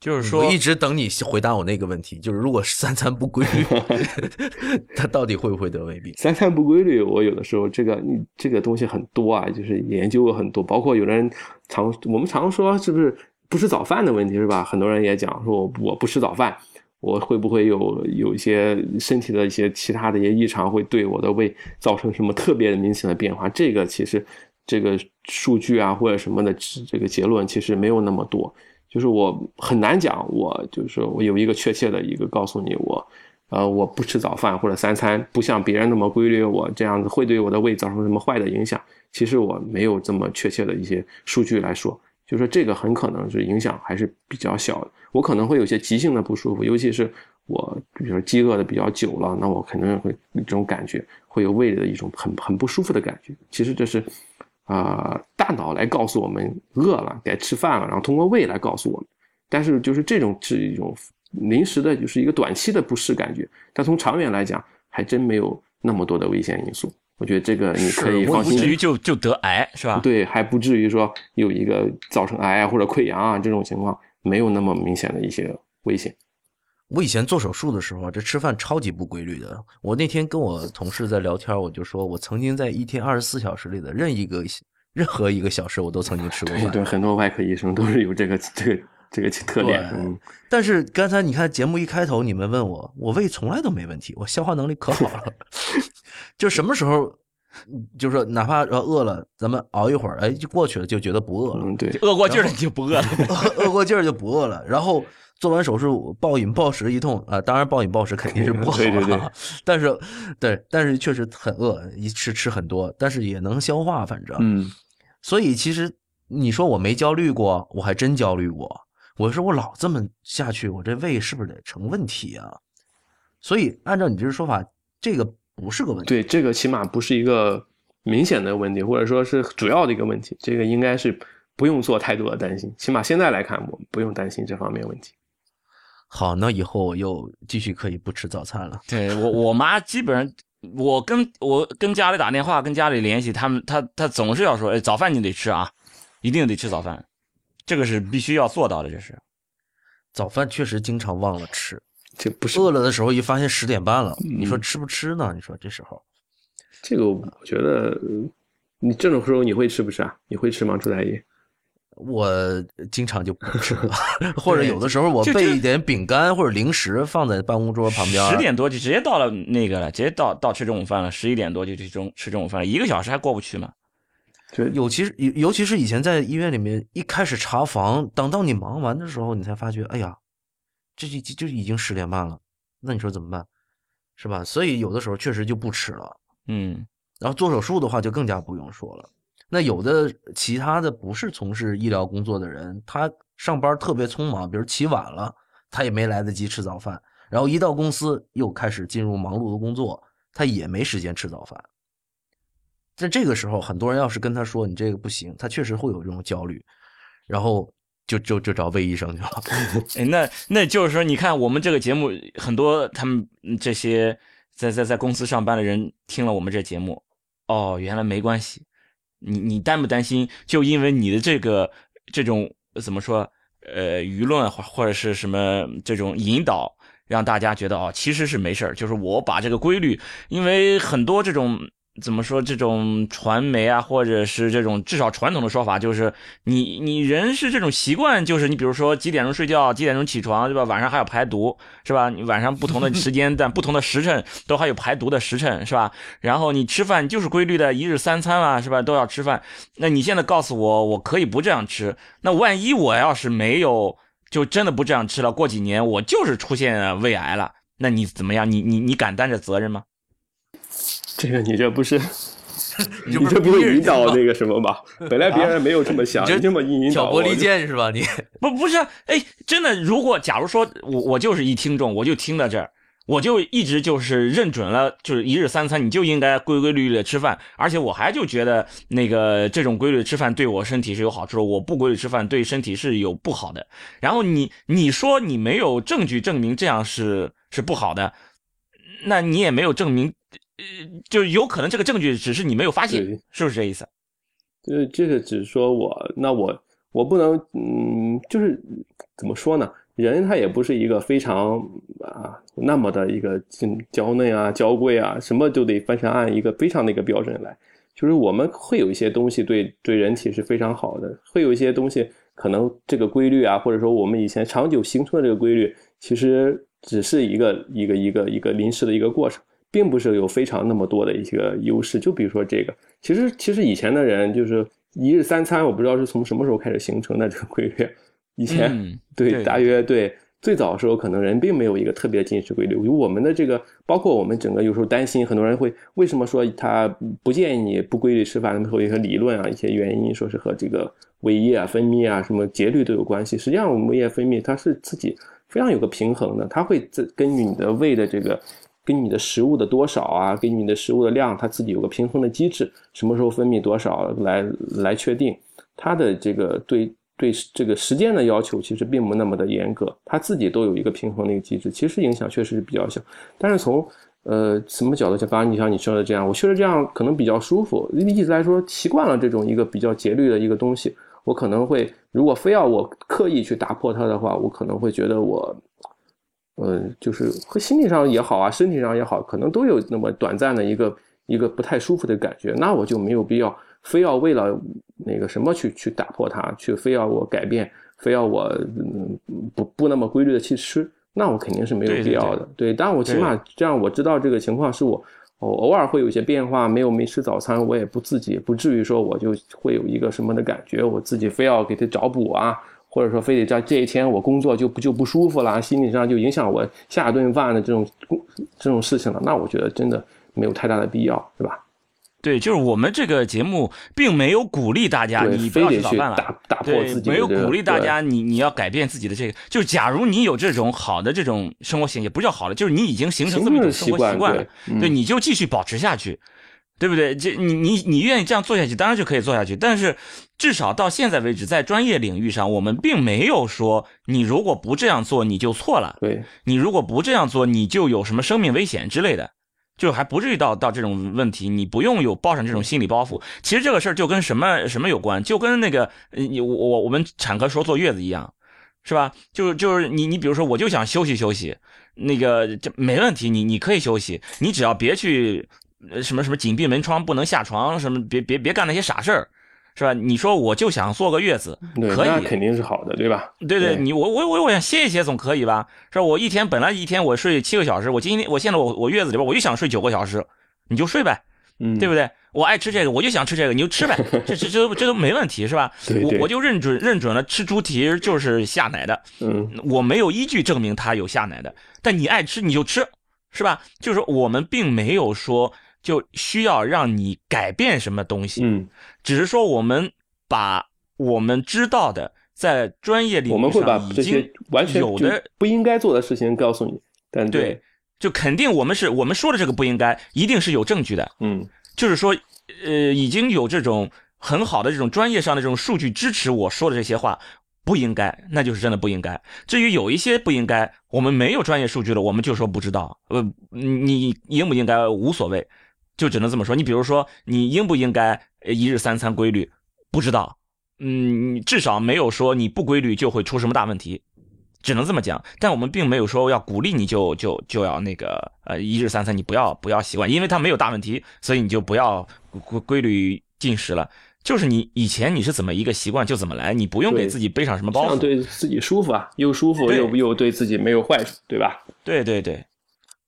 就是说，我一直等你回答我那个问题，就是如果三餐不规律，他到底会不会得胃病？三餐不规律，我有的时候这个你这个东西很多啊，就是研究过很多，包括有的人常我们常说是不是不吃早饭的问题是吧？很多人也讲说我我不吃早饭，我会不会有有一些身体的一些其他的一些异常，会对我的胃造成什么特别明显的变化？这个其实这个数据啊或者什么的这个结论其实没有那么多。就是我很难讲，我就是我有一个确切的一个告诉你，我，呃，我不吃早饭或者三餐不像别人那么规律，我这样子会对我的胃造成什么坏的影响？其实我没有这么确切的一些数据来说，就说这个很可能是影响还是比较小的。我可能会有些急性的不舒服，尤其是我比如说饥饿的比较久了，那我肯定会这种感觉，会有胃里的一种很很不舒服的感觉。其实这是。啊，大脑来告诉我们饿了，该吃饭了，然后通过胃来告诉我们。但是就是这种是一种临时的，就是一个短期的不适感觉。但从长远来讲，还真没有那么多的危险因素。我觉得这个你可以放心。不至于就就得癌是吧？对，还不至于说有一个造成癌啊或者溃疡啊这种情况，没有那么明显的一些危险。我以前做手术的时候，这吃饭超级不规律的。我那天跟我同事在聊天，我就说，我曾经在一天二十四小时里的任一个任何一个小时，我都曾经吃过饭。对，很多外科医生都是有这个这个这个特点。嗯。但是刚才你看节目一开头，你们问我，我胃从来都没问题，我消化能力可好了。就什么时候，就是说哪怕要饿了，咱们熬一会儿，哎，就过去了，就觉得不饿了。嗯，对，饿过劲儿就不饿了 饿过劲儿就不饿了。然后。做完手术暴饮暴食一通啊，当然暴饮暴食肯定是不好，对对对。但是，对，但是确实很饿，一吃吃很多，但是也能消化，反正。嗯。所以其实你说我没焦虑过，我还真焦虑过。我说我老这么下去，我这胃是不是得成问题啊？所以按照你这说法，这个不是个问题。对，这个起码不是一个明显的问题，或者说是主要的一个问题。这个应该是不用做太多的担心，起码现在来看，我们不用担心这方面问题。好，那以后我又继续可以不吃早餐了。对我，我妈基本上，我跟我跟家里打电话，跟家里联系，他们他他总是要说，哎，早饭你得吃啊，一定得吃早饭，这个是必须要做到的，这是。早饭确实经常忘了吃，这不是饿了的时候一发现十点半了，你说吃不吃呢？你说这时候，这个我觉得，你这种时候你会吃不吃啊？你会吃吗，朱大爷？我经常就不吃了，或者有的时候我备一点饼干或者零食放在办公桌旁边。十点多就直接到了那个了，直接到到吃中午饭了。十一点多就去中吃中午饭了，一个小时还过不去吗？尤其是尤尤其是以前在医院里面，一开始查房，等到你忙完的时候，你才发觉，哎呀，这就就已经十点半了。那你说怎么办？是吧？所以有的时候确实就不吃了。嗯，然后做手术的话就更加不用说了。那有的其他的不是从事医疗工作的人，他上班特别匆忙，比如起晚了，他也没来得及吃早饭，然后一到公司又开始进入忙碌的工作，他也没时间吃早饭。在这个时候，很多人要是跟他说你这个不行，他确实会有这种焦虑，然后就就就找魏医生去了。哎，那那就是说，你看我们这个节目，很多他们这些在在在公司上班的人听了我们这节目，哦，原来没关系。你你担不担心？就因为你的这个这种怎么说？呃，舆论或或者是什么这种引导，让大家觉得哦，其实是没事儿。就是我把这个规律，因为很多这种。怎么说？这种传媒啊，或者是这种至少传统的说法，就是你你人是这种习惯，就是你比如说几点钟睡觉，几点钟起床，对吧？晚上还要排毒，是吧？你晚上不同的 时间段不同的时辰都还有排毒的时辰，是吧？然后你吃饭就是规律的一日三餐啊，是吧？都要吃饭。那你现在告诉我，我可以不这样吃，那万一我要是没有，就真的不这样吃了，过几年我就是出现胃癌了，那你怎么样？你你你敢担着责任吗？这个你这不是，你这不是引导那个什么吧？本来别人没有这么想，你这么引导，挑拨离间是吧？你不不是？哎，真的，如果假如说我我就是一听众，我就听到这儿，我就一直就是认准了，就是一日三餐你就应该规规律律的吃饭，而且我还就觉得那个这种规律吃饭对我身体是有好处的，我不规律吃饭对身体是有不好的。然后你你说你没有证据证明这样是是不好的，那你也没有证明。呃，就有可能这个证据只是你没有发现，是不是这意思？就是，这个只是说我，那我我不能，嗯，就是怎么说呢？人他也不是一个非常啊那么的一个娇嫩啊娇贵啊，什么都得非常按一个非常的一个标准来。就是我们会有一些东西对对人体是非常好的，会有一些东西可能这个规律啊，或者说我们以前长久形成的这个规律，其实只是一个一个一个一个临时的一个过程，并不是有非常那么多的一个优势。就比如说这个，其实其实以前的人就是一日三餐，我不知道是从什么时候开始形成的这个规律。以前对大约对。最早的时候，可能人并没有一个特别进食规律。有我们的这个，包括我们整个有时候担心，很多人会为什么说他不建议你不规律吃饭？背后一些理论啊，一些原因，说是和这个胃液啊、分泌啊、什么节律都有关系。实际上，我们胃液分泌它是自己非常有个平衡的，它会自根据你的胃的这个，给你的食物的多少啊，给你的食物的量，它自己有个平衡的机制，什么时候分泌多少来来确定它的这个对。对这个时间的要求其实并不那么的严格，它自己都有一个平衡的一个机制，其实影响确实是比较小。但是从呃什么角度讲，刚刚你像你说的这样，我确实这样可能比较舒服。一直来说习惯了这种一个比较节律的一个东西，我可能会如果非要我刻意去打破它的话，我可能会觉得我，嗯，就是和心理上也好啊，身体上也好，可能都有那么短暂的一个一个不太舒服的感觉，那我就没有必要。非要为了那个什么去去打破它，去非要我改变，非要我嗯不不那么规律的去吃，那我肯定是没有必要的。对，但我起码这样我知道这个情况是我偶偶尔会有一些变化，没有没吃早餐，我也不自己不至于说我就会有一个什么的感觉，我自己非要给他找补啊，或者说非得在这一天我工作就不就不舒服了，心理上就影响我下顿饭的这种这种事情了，那我觉得真的没有太大的必要，是吧？对，就是我们这个节目并没有鼓励大家你不要吃早饭了，打打破自己没有鼓励大家你你要改变自己的这个。就是假如你有这种好的这种生活习惯，也不叫好了，就是你已经形成这么一种生活习惯了，对，你就继续保持下去，对不对？这你你你愿意这样做下去，当然就可以做下去。但是至少到现在为止，在专业领域上，我们并没有说你如果不这样做你就错了，对你如果不这样做你就有什么生命危险之类的。就还不至于到到这种问题，你不用有抱上这种心理包袱。其实这个事儿就跟什么什么有关，就跟那个你我我我们产科说坐月子一样，是吧？就是就是你你比如说，我就想休息休息，那个这没问题，你你可以休息，你只要别去什么什么紧闭门窗，不能下床，什么别别别干那些傻事儿。是吧？你说我就想坐个月子，可以，那肯定是好的，对吧？对对，你我我我我想歇一歇总可以吧？是吧？我一天本来一天我睡七个小时，我今天我现在我我月子里边我就想睡九个小时，你就睡呗，嗯，对不对？我爱吃这个，我就想吃这个，你就吃呗，这这这这都没问题，是吧？我我就认准认准了吃猪蹄就是下奶的，嗯，我没有依据证明它有下奶的，但你爱吃你就吃，是吧？就是我们并没有说。就需要让你改变什么东西，嗯，只是说我们把我们知道的在专业领域上已经完全有的不应该做的事情告诉你，但对，就肯定我们是我们说的这个不应该，一定是有证据的，嗯，就是说，呃，已经有这种很好的这种专业上的这种数据支持我说的这些话。不应该，那就是真的不应该。至于有一些不应该，我们没有专业数据了，我们就说不知道。呃，你应不应该无所谓。就只能这么说。你比如说，你应不应该一日三餐规律？不知道。嗯，至少没有说你不规律就会出什么大问题，只能这么讲。但我们并没有说要鼓励你就就就要那个呃一日三餐，你不要不要习惯，因为它没有大问题，所以你就不要规规律进食了。就是你以前你是怎么一个习惯就怎么来，你不用给自己背上什么包袱，对自己舒服啊，又舒服又又对自己没有坏处，对吧？对对对。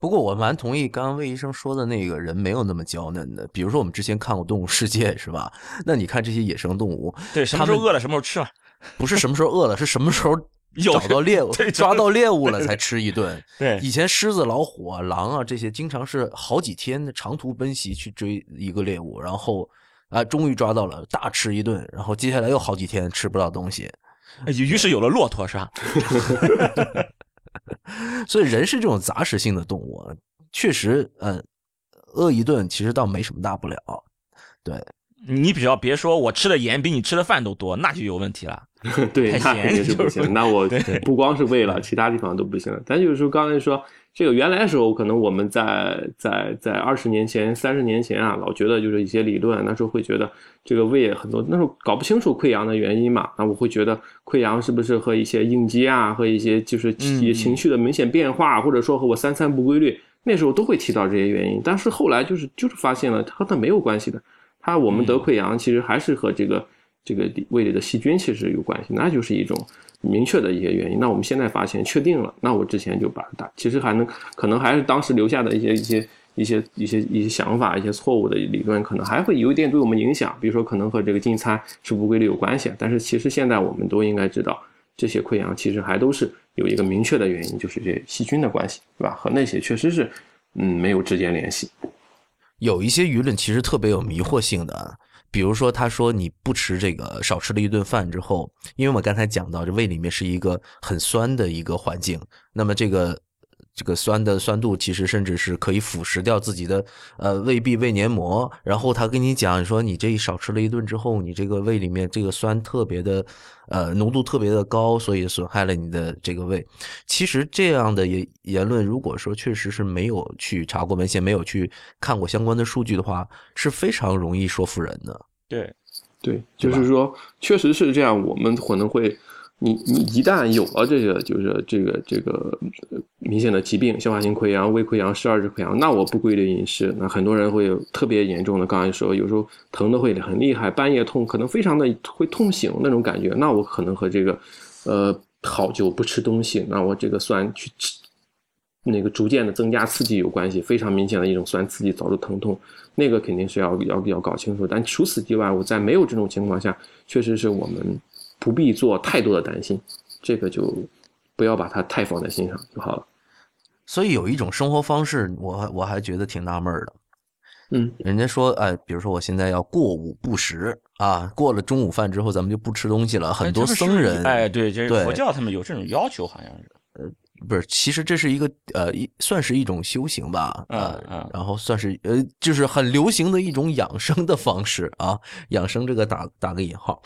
不过我蛮同意刚刚魏医生说的那个人没有那么娇嫩的，比如说我们之前看过《动物世界》，是吧？那你看这些野生动物，对，什么时候饿了什么时候吃了，不是什么时候饿了，是什么时候 找到猎 物、抓到猎物了才吃一顿。对，以前狮子、老虎啊、狼啊这些，经常是好几天的长途奔袭去追一个猎物，然后啊，终于抓到了，大吃一顿，然后接下来又好几天吃不到东西，于是有了骆驼，是吧？所以人是这种杂食性的动物，确实，嗯，饿一顿其实倒没什么大不了。对，你只要别说我吃的盐比你吃的饭都多，那就有问题了。对，那肯定是不行。那我不光是胃了，其他地方都不行。咱就是说，刚才说这个原来的时候，可能我们在在在二十年前、三十年前啊，老觉得就是一些理论，那时候会觉得这个胃很多，那时候搞不清楚溃疡的原因嘛。那我会觉得溃疡是不是和一些应激啊，和一些就是情绪的明显变化，或者说和我三餐不规律，那时候都会提到这些原因。但是后来就是就是发现了，它和它没有关系的。它我们得溃疡其实还是和这个。这个胃里的细菌其实有关系，那就是一种明确的一些原因。那我们现在发现确定了，那我之前就把它打，其实还能可能还是当时留下的一些一些一些一些一些想法，一些错误的理论，可能还会有一点对我们影响。比如说可能和这个进餐是不规律有关系，但是其实现在我们都应该知道，这些溃疡其实还都是有一个明确的原因，就是这细菌的关系，对吧？和那些确实是嗯没有直接联系。有一些舆论其实特别有迷惑性的。比如说，他说你不吃这个，少吃了一顿饭之后，因为我们刚才讲到，这胃里面是一个很酸的一个环境，那么这个这个酸的酸度，其实甚至是可以腐蚀掉自己的呃胃壁、胃黏膜。然后他跟你讲说，你这一少吃了一顿之后，你这个胃里面这个酸特别的呃浓度特别的高，所以损害了你的这个胃。其实这样的言言论，如果说确实是没有去查过文献，没有去看过相关的数据的话，是非常容易说服人的。对，对，就是说，确实是这样。我们可能会，你你一旦有了这个，就是这个这个明显的疾病，消化性溃疡、胃溃疡、十二指溃疡，那我不规律饮食，那很多人会有特别严重的。刚才说，有时候疼的会很厉害，半夜痛，可能非常的会痛醒那种感觉。那我可能和这个，呃，好久不吃东西，那我这个酸去吃，那个逐渐的增加刺激有关系，非常明显的一种酸刺激导致疼痛。那个肯定是要要要搞清楚，但除此之外，我在没有这种情况下，确实是我们不必做太多的担心，这个就不要把它太放在心上就好了。所以有一种生活方式，我我还觉得挺纳闷的，嗯，人家说，哎，比如说我现在要过午不食啊，过了中午饭之后，咱们就不吃东西了。很多僧人，哎，对，就是佛教他们有这种要求，好像是，呃。不是，其实这是一个呃，一算是一种修行吧，啊，然后算是呃，就是很流行的一种养生的方式啊，养生这个打打个引号。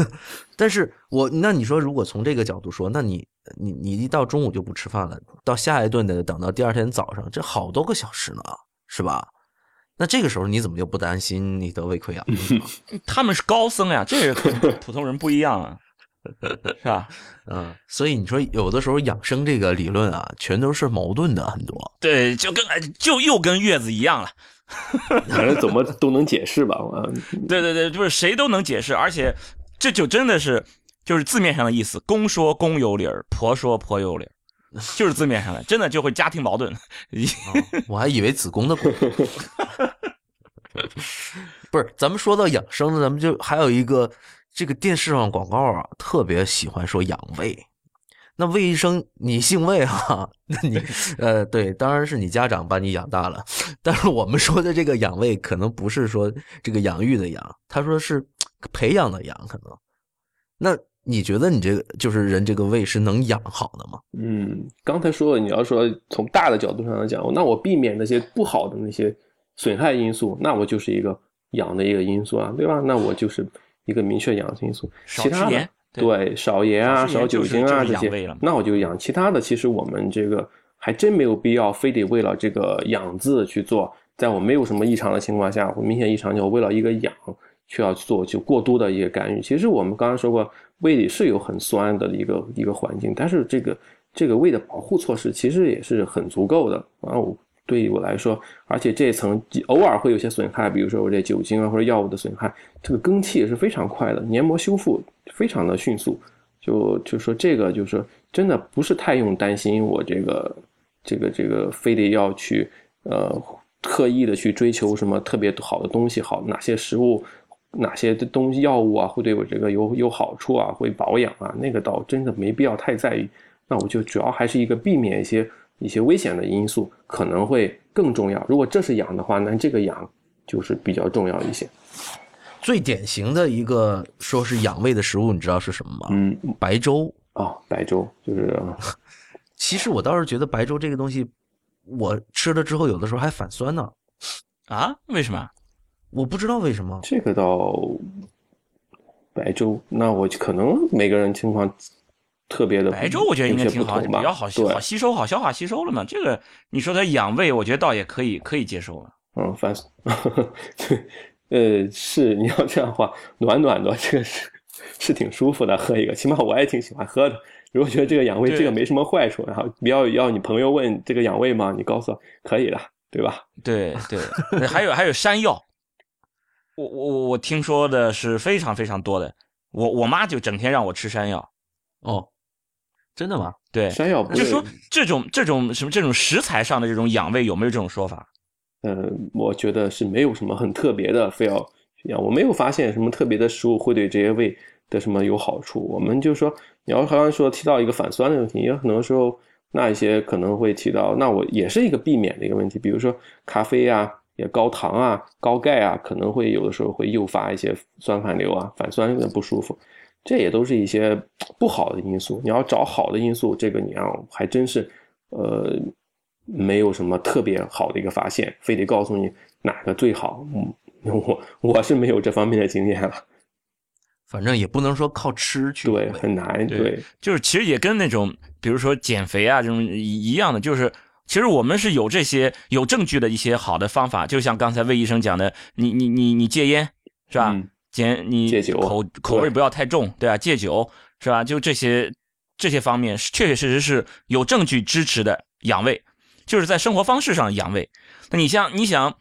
但是我那你说，如果从这个角度说，那你你你一到中午就不吃饭了，到下一顿得等到第二天早上，这好多个小时呢，是吧？那这个时候你怎么就不担心你得胃溃疡？他们是高僧呀，这个普通人不一样啊。是吧？嗯，所以你说有的时候养生这个理论啊，全都是矛盾的很多。对，就跟就又跟月子一样了，反正怎么都能解释吧。对对对，就是谁都能解释，而且这就真的是就是字面上的意思，公说公有理儿，婆说婆有理儿，就是字面上的，真的就会家庭矛盾。我还以为子宫的宫。不是，咱们说到养生呢，咱们就还有一个。这个电视上广告啊，特别喜欢说养胃。那魏医生，你姓魏哈？那你呃，对，当然是你家长把你养大了。但是我们说的这个养胃，可能不是说这个养育的养，他说是培养的养，可能。那你觉得你这个就是人这个胃是能养好的吗？嗯，刚才说了，你要说从大的角度上来讲，那我避免那些不好的那些损害因素，那我就是一个养的一个因素啊，对吧？那我就是。一个明确养生因素，其他的对少盐啊、少酒精啊这些，那我就养。其他的其实我们这个还真没有必要，非得为了这个养字去做。在我没有什么异常的情况下，或明显异常就为了一个养，需要做就过度的一个干预。其实我们刚刚说过，胃里是有很酸的一个一个环境，但是这个这个胃的保护措施其实也是很足够的啊。对于我来说，而且这一层偶尔会有些损害，比如说我这酒精啊或者药物的损害，这个更替也是非常快的，黏膜修复非常的迅速。就就说这个，就是说真的不是太用担心我这个这个这个非得要去呃特意的去追求什么特别好的东西，好哪些食物哪些东西药物啊会对我这个有有好处啊，会保养啊，那个倒真的没必要太在意。那我就主要还是一个避免一些。一些危险的因素可能会更重要。如果这是氧的话，那这个氧就是比较重要一些。最典型的一个说是养胃的食物，你知道是什么吗？嗯，白粥啊，白粥就是。其实我倒是觉得白粥这个东西，我吃了之后有的时候还反酸呢。啊？为什么？我不知道为什么。这个倒。白粥，那我可能每个人情况特别的白粥，我觉得应该挺好，比较好吸好吸收，好消化吸收了嘛。这个你说它养胃，我觉得倒也可以可以接受了。嗯，反对，呃，是你要这样的话，暖暖的，这个是是挺舒服的，喝一个，起码我也挺喜欢喝的。如果觉得这个养胃，这个没什么坏处，然后不要要你朋友问这个养胃吗？你告诉可以的，对吧？对对，还有还有山药，我我我我听说的是非常非常多的，我我妈就整天让我吃山药。哦，真的吗？对，山药不就说这种这种什么这种食材上的这种养胃有没有这种说法？嗯，我觉得是没有什么很特别的，非要养。我没有发现什么特别的食物会对这些胃的什么有好处。我们就说。你要刚刚说提到一个反酸的问题，有很多时候那一些可能会提到，那我也是一个避免的一个问题，比如说咖啡啊，也高糖啊、高钙啊，可能会有的时候会诱发一些酸反流啊，反酸有点不舒服，这也都是一些不好的因素。你要找好的因素，这个你要还真是呃没有什么特别好的一个发现，非得告诉你哪个最好，嗯，我我是没有这方面的经验了。反正也不能说靠吃去，对，很难，对，就是其实也跟那种，比如说减肥啊这种一样的，就是其实我们是有这些有证据的一些好的方法，就像刚才魏医生讲的，你你你你戒烟是吧？减你戒酒，口口味不要太重，对吧？戒酒是吧？就这些这些方面，确确实实是有证据支持的养胃，就是在生活方式上养胃。那你像你想。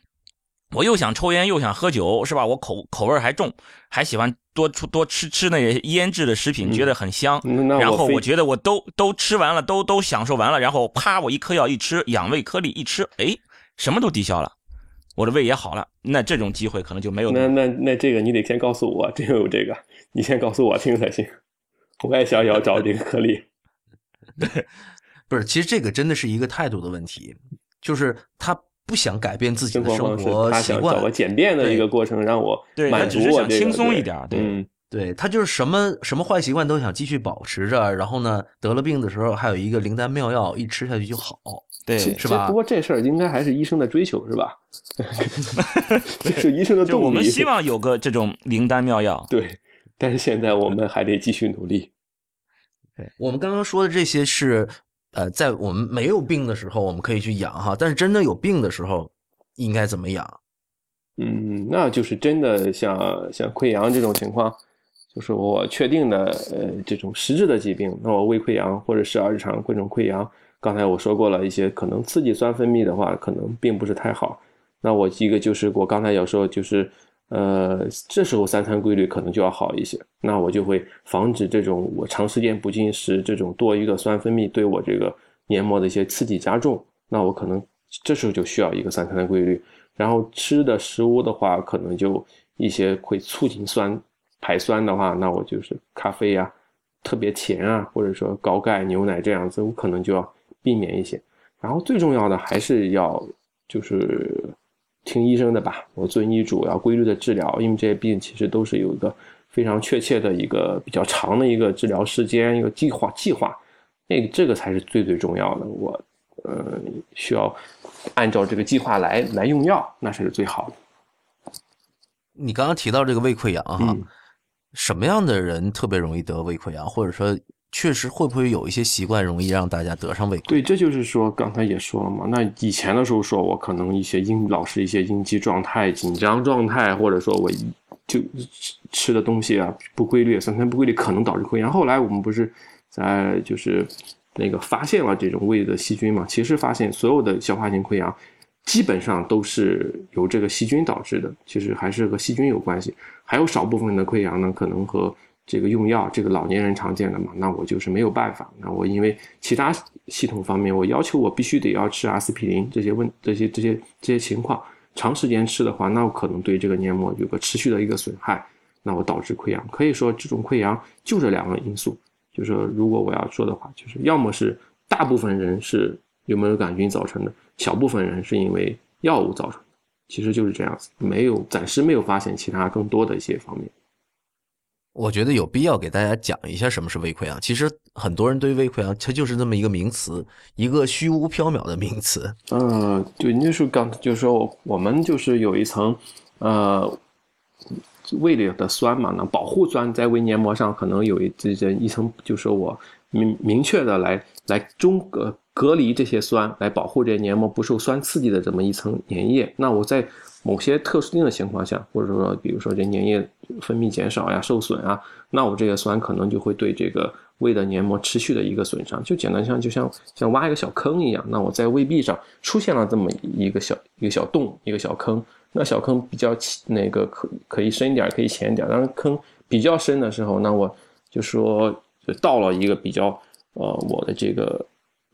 我又想抽烟又想喝酒，是吧？我口口味还重，还喜欢多出多吃吃那些腌制的食品，觉得很香。然后我觉得我都都吃完了，都都享受完了，然后啪，我一颗药一吃，养胃颗粒一吃，哎，什么都抵消了，我的胃也好了。那这种机会可能就没有。那那那这个你得先告诉我，真有这个，你先告诉我听才行。我也想要找这个颗粒。对不是，其实这个真的是一个态度的问题，就是他。不想改变自己的生活习惯，找个简便的一个过程让我满足我轻松一点。对，对他就是什么什么坏习惯都想继续保持着，然后呢，得了病的时候还有一个灵丹妙药，一吃下去就好。对，是吧？不过这事儿应该还是医生的追求，是吧？这是医生的动力。我们希望有个这种灵丹妙药。对，但是现在我们还得继续努力。对，我们刚刚说的这些是。呃，在我们没有病的时候，我们可以去养哈，但是真的有病的时候，应该怎么养？嗯，那就是真的像像溃疡这种情况，就是我确定的呃这种实质的疾病，那我胃溃疡或者十二指肠各种溃疡，刚才我说过了一些可能刺激酸分泌的话，可能并不是太好。那我一个就是我刚才有时候就是。呃，这时候三餐规律可能就要好一些，那我就会防止这种我长时间不进食，这种多余的酸分泌对我这个黏膜的一些刺激加重。那我可能这时候就需要一个三餐的规律。然后吃的食物的话，可能就一些会促进酸排酸的话，那我就是咖啡呀，特别甜啊，或者说高钙牛奶这样子，我可能就要避免一些。然后最重要的还是要就是。听医生的吧，我遵医嘱，要规律的治疗，因为这些病其实都是有一个非常确切的一个比较长的一个治疗时间，一个计划计划，那个这个才是最最重要的。我呃需要按照这个计划来来用药，那才是最好的。你刚刚提到这个胃溃疡哈，什么样的人特别容易得胃溃疡，或者说？确实会不会有一些习惯容易让大家得上胃溃疡？对，这就是说刚才也说了嘛。那以前的时候说我可能一些应老是一些应激状态、紧张状态，或者说我就吃的东西啊不规律、三餐不规律，可能导致溃疡。后来我们不是在就是那个发现了这种胃的细菌嘛？其实发现所有的消化性溃疡基本上都是由这个细菌导致的，其实还是和细菌有关系。还有少部分的溃疡呢，可能和这个用药，这个老年人常见的嘛，那我就是没有办法。那我因为其他系统方面，我要求我必须得要吃阿司匹林，这些问这些这些这些情况，长时间吃的话，那我可能对这个黏膜有个持续的一个损害，那我导致溃疡。可以说这种溃疡就这两个因素，就是说如果我要说的话，就是要么是大部分人是幽门螺杆菌造成的，小部分人是因为药物造成的，其实就是这样子，没有暂时没有发现其他更多的一些方面。我觉得有必要给大家讲一下什么是胃溃疡。其实很多人对胃溃疡，它就是这么一个名词，一个虚无缥缈的名词。嗯，对，那是刚就是说我们就是有一层，呃，胃里的酸嘛，那保护酸在胃黏膜上可能有一这这一层，就是我明明确的来来中隔隔离这些酸，来保护这些黏膜不受酸刺激的这么一层粘液。那我在某些特殊定的情况下，或者说比如说这粘液分泌减少呀、受损啊，那我这个酸可能就会对这个胃的黏膜持续的一个损伤。就简单像就像像挖一个小坑一样，那我在胃壁上出现了这么一个小一个小洞、一个小坑。那小坑比较那个可可以深一点，可以浅一点。当然坑比较深的时候，那我就说就到了一个比较呃我的这个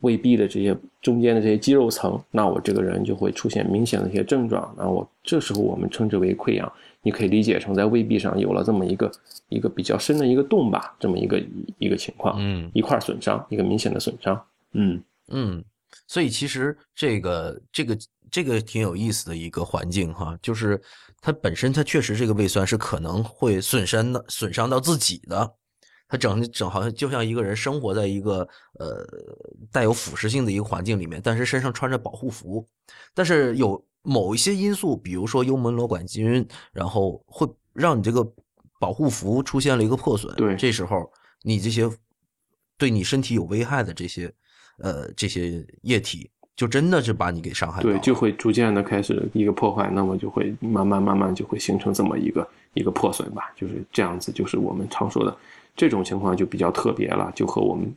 胃壁的这些中间的这些肌肉层，那我这个人就会出现明显的一些症状。那我这时候我们称之为溃疡，你可以理解成在胃壁上有了这么一个一个比较深的一个洞吧，这么一个一个情况，嗯，一块损伤，一个明显的损伤，嗯嗯，所以其实这个这个。这个挺有意思的一个环境哈，就是它本身它确实这个胃酸是可能会损伤的，损伤到自己的。它整整好像就像一个人生活在一个呃带有腐蚀性的一个环境里面，但是身上穿着保护服，但是有某一些因素，比如说幽门螺杆菌，然后会让你这个保护服出现了一个破损。对，这时候你这些对你身体有危害的这些呃这些液体。就真的是把你给伤害，对，就会逐渐的开始一个破坏，那么就会慢慢慢慢就会形成这么一个一个破损吧，就是这样子，就是我们常说的这种情况就比较特别了，就和我们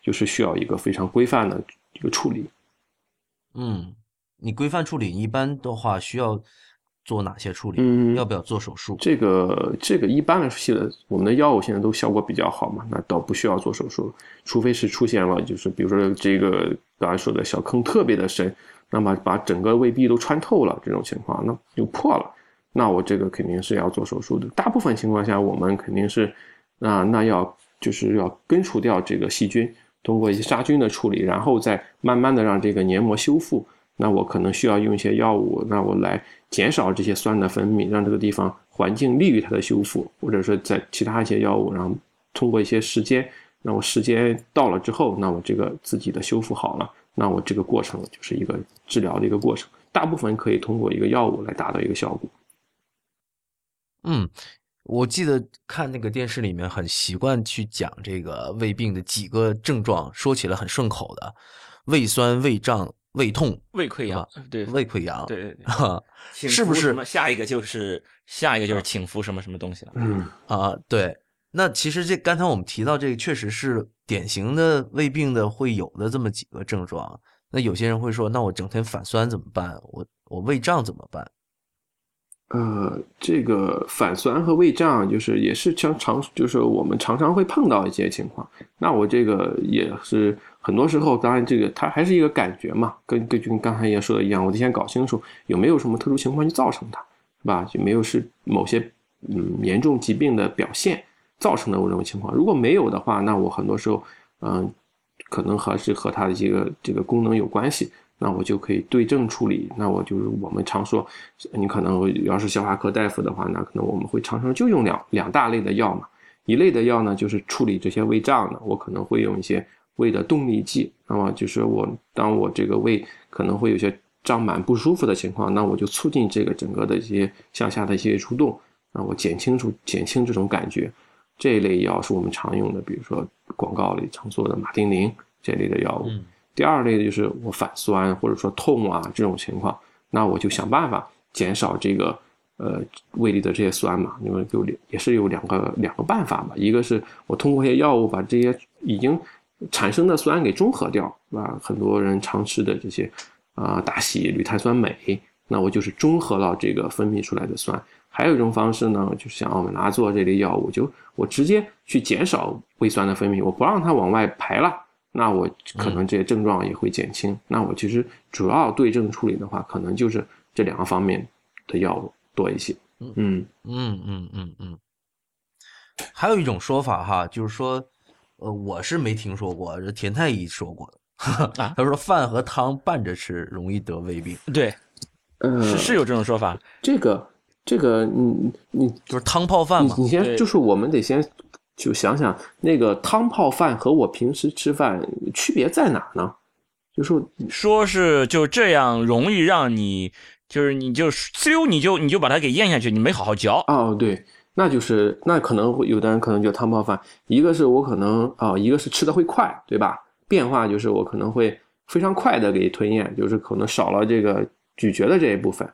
就是需要一个非常规范的一个处理。嗯，你规范处理一般的话需要。做哪些处理？嗯，要不要做手术？这个这个一般来说，现在我们的药物现在都效果比较好嘛，那倒不需要做手术，除非是出现了就是比如说这个刚才说的小坑特别的深，那么把整个胃壁都穿透了这种情况，那就破了，那我这个肯定是要做手术的。大部分情况下，我们肯定是那那要就是要根除掉这个细菌，通过一些杀菌的处理，然后再慢慢的让这个黏膜修复。那我可能需要用一些药物，那我来减少这些酸的分泌，让这个地方环境利于它的修复，或者说在其他一些药物，然后通过一些时间，那我时间到了之后，那我这个自己的修复好了，那我这个过程就是一个治疗的一个过程，大部分可以通过一个药物来达到一个效果。嗯，我记得看那个电视里面很习惯去讲这个胃病的几个症状，说起来很顺口的，胃酸、胃胀。胃痛、胃溃疡，对，胃溃疡，对对对，是不是？下一个就是下一个就是请服什么什么东西了？嗯啊，对。那其实这刚才我们提到这个，确实是典型的胃病的会有的这么几个症状。那有些人会说，那我整天反酸怎么办？我我胃胀怎么办？呃，这个反酸和胃胀，就是也是常常，就是我们常常会碰到一些情况。那我这个也是。很多时候，当然这个它还是一个感觉嘛，跟跟就跟刚才也说的一样，我得先搞清楚有没有什么特殊情况去造成它，是吧？有没有是某些嗯严重疾病的表现造成的我这种情况？如果没有的话，那我很多时候嗯，可能还是和它的这个这个功能有关系，那我就可以对症处理。那我就是我们常说，你可能要是消化科大夫的话，那可能我们会常常就用两两大类的药嘛，一类的药呢就是处理这些胃胀的，我可能会用一些。胃的动力剂，那么就是我当我这个胃可能会有些胀满不舒服的情况，那我就促进这个整个的一些向下的一些蠕动，那我减轻出减轻这种感觉。这一类药是我们常用的，比如说广告里常说的马丁啉这类的药物。第二类的就是我反酸或者说痛啊这种情况，那我就想办法减少这个呃胃里的这些酸嘛，因为有也是有两个两个办法嘛，一个是我通过一些药物把这些已经产生的酸给中和掉，是吧？很多人常吃的这些啊，大喜铝碳酸镁，那我就是中和了这个分泌出来的酸。还有一种方式呢，就是像奥美拉唑这类药物，就我直接去减少胃酸的分泌，我不让它往外排了，那我可能这些症状也会减轻。那我其实主要对症处理的话，可能就是这两个方面的药物多一些。嗯嗯嗯嗯嗯嗯。还有一种说法哈，就是说。呃，我是没听说过，这田太医说过的。他说饭和汤拌着吃容易得胃病。对，是是有这种说法。这个这个，你你就是汤泡饭嘛。你先就是我们得先就想想那个汤泡饭和我平时吃饭区别在哪呢？就说说是就这样容易让你就是你就嗖你就你就把它给咽下去，你没好好嚼。哦，对。那就是那可能会有的人可能就汤泡饭，一个是我可能啊，一个是吃的会快，对吧？变化就是我可能会非常快的给吞咽，就是可能少了这个咀嚼的这一部分。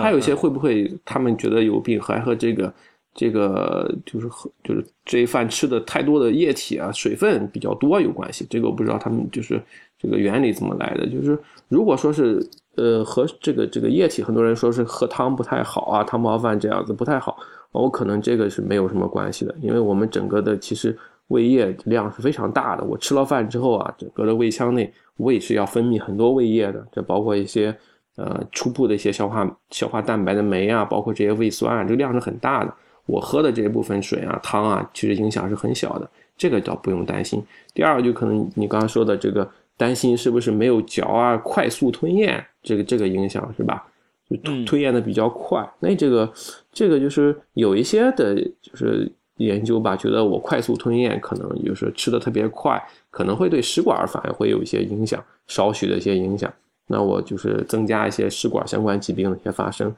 还有一些会不会他们觉得有病，还和这个这个就是和就是这一饭吃的太多的液体啊、水分比较多有关系？这个我不知道他们就是这个原理怎么来的。就是如果说是呃和这个这个液体，很多人说是喝汤不太好啊，汤泡饭这样子不太好。我可能这个是没有什么关系的，因为我们整个的其实胃液量是非常大的。我吃了饭之后啊，整个的胃腔内胃是要分泌很多胃液的，这包括一些呃初步的一些消化消化蛋白的酶啊，包括这些胃酸啊，这个量是很大的。我喝的这一部分水啊汤啊，其实影响是很小的，这个倒不用担心。第二个就可能你刚刚说的这个担心是不是没有嚼啊，快速吞咽这个这个影响是吧？就吞吞咽的比较快，那这个这个就是有一些的，就是研究吧，觉得我快速吞咽可能就是吃的特别快，可能会对食管反而会有一些影响，少许的一些影响。那我就是增加一些食管相关疾病的一些发生，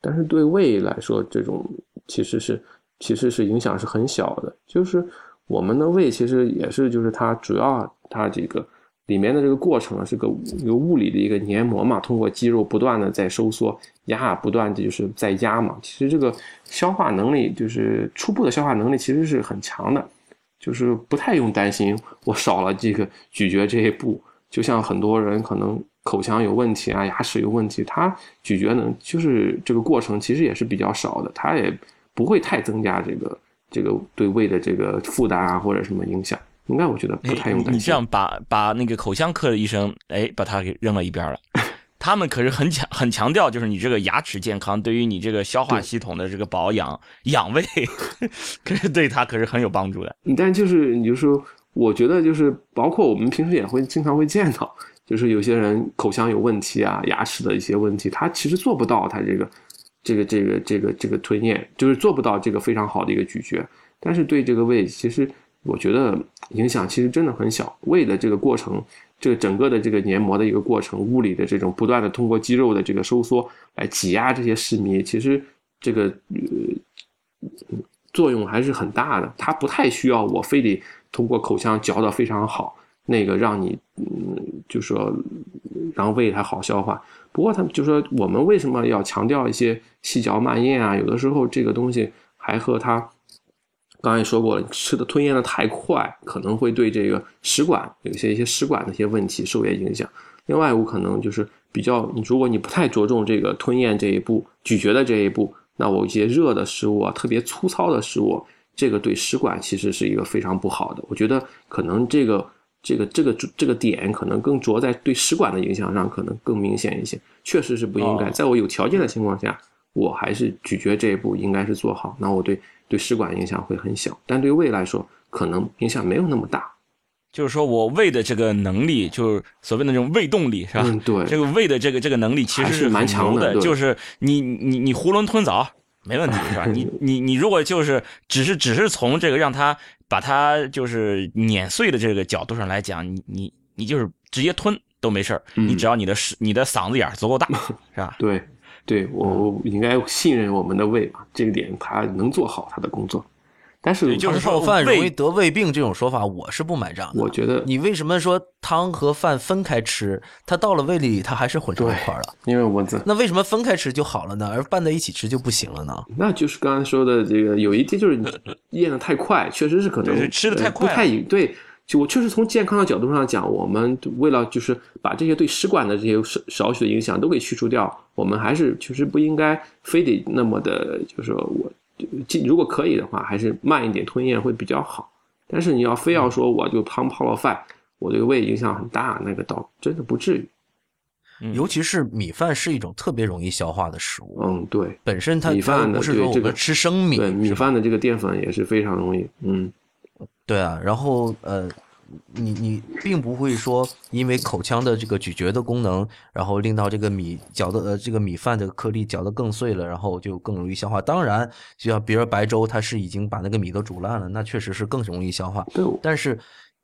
但是对胃来说，这种其实是其实是影响是很小的。就是我们的胃其实也是，就是它主要它这个。里面的这个过程，是个有物理的一个黏膜嘛，通过肌肉不断的在收缩压，不断的就是在压嘛。其实这个消化能力，就是初步的消化能力其实是很强的，就是不太用担心我少了这个咀嚼这一步。就像很多人可能口腔有问题啊，牙齿有问题，他咀嚼能就是这个过程其实也是比较少的，他也不会太增加这个这个对胃的这个负担啊或者什么影响。应该我觉得不太用担心。你这样把把那个口腔科的医生，哎，把他给扔了一边了。他们可是很强很强调，就是你这个牙齿健康，对于你这个消化系统的这个保养养胃，可是对他可是很有帮助的。但就是你就说，我觉得就是包括我们平时也会经常会见到，就是有些人口腔有问题啊，牙齿的一些问题，他其实做不到他这个这个这个这个这个吞咽，就是做不到这个非常好的一个咀嚼。但是对这个胃，其实。我觉得影响其实真的很小，胃的这个过程，这个整个的这个黏膜的一个过程，物理的这种不断的通过肌肉的这个收缩来挤压这些食糜，其实这个呃作用还是很大的。它不太需要我非得通过口腔嚼的非常好，那个让你嗯，就说让胃它好消化。不过他们就说我们为什么要强调一些细嚼慢咽啊？有的时候这个东西还和它。刚才也说过了，吃的吞咽的太快，可能会对这个食管有些一些食管的一些问题受些影响。另外，有可能就是比较，如果你不太着重这个吞咽这一步、咀嚼的这一步，那我一些热的食物啊，特别粗糙的食物，这个对食管其实是一个非常不好的。我觉得可能这个这个这个这个点可能更着在对食管的影响上，可能更明显一些。确实是不应该，在我有条件的情况下，我还是咀嚼这一步应该是做好。那我对。对食管影响会很小，但对胃来说可能影响没有那么大。就是说我胃的这个能力，就是所谓的那种胃动力，是吧？嗯，对。这个胃的这个这个能力其实是蛮强的，就是你你你囫囵吞枣没问题，是吧？你 你你如果就是只是只是从这个让他把它就是碾碎的这个角度上来讲，你你你就是直接吞都没事儿，你只要你的你的嗓子眼足够大，是吧？对。对我，我应该信任我们的胃吧，这个点他能做好他的工作。但是就是泡饭容易得胃病这种说法，我是不买账的。我觉得你为什么说汤和饭分开吃，它到了胃里它还是混成一块了？因为我那为什么分开吃就好了呢？而拌在一起吃就不行了呢？那就是刚才说的这个，有一点就是你咽的太快，确实是可能吃的太快，不太对。就我确实从健康的角度上讲，我们为了就是把这些对食管的这些少少许的影响都给去除掉，我们还是确实不应该非得那么的，就是说我，如果可以的话，还是慢一点吞咽会比较好。但是你要非要说我就汤泡了饭，我对胃影响很大，那个倒真的不至于。尤其是米饭是一种特别容易消化的食物。嗯，对，本身它米饭不是说我们吃生米，对米饭的这个淀粉也是非常容易，嗯。对啊，然后呃，你你并不会说因为口腔的这个咀嚼的功能，然后令到这个米嚼的呃这个米饭的颗粒嚼得更碎了，然后就更容易消化。当然，就像比如说白粥，它是已经把那个米都煮烂了，那确实是更容易消化。对，但是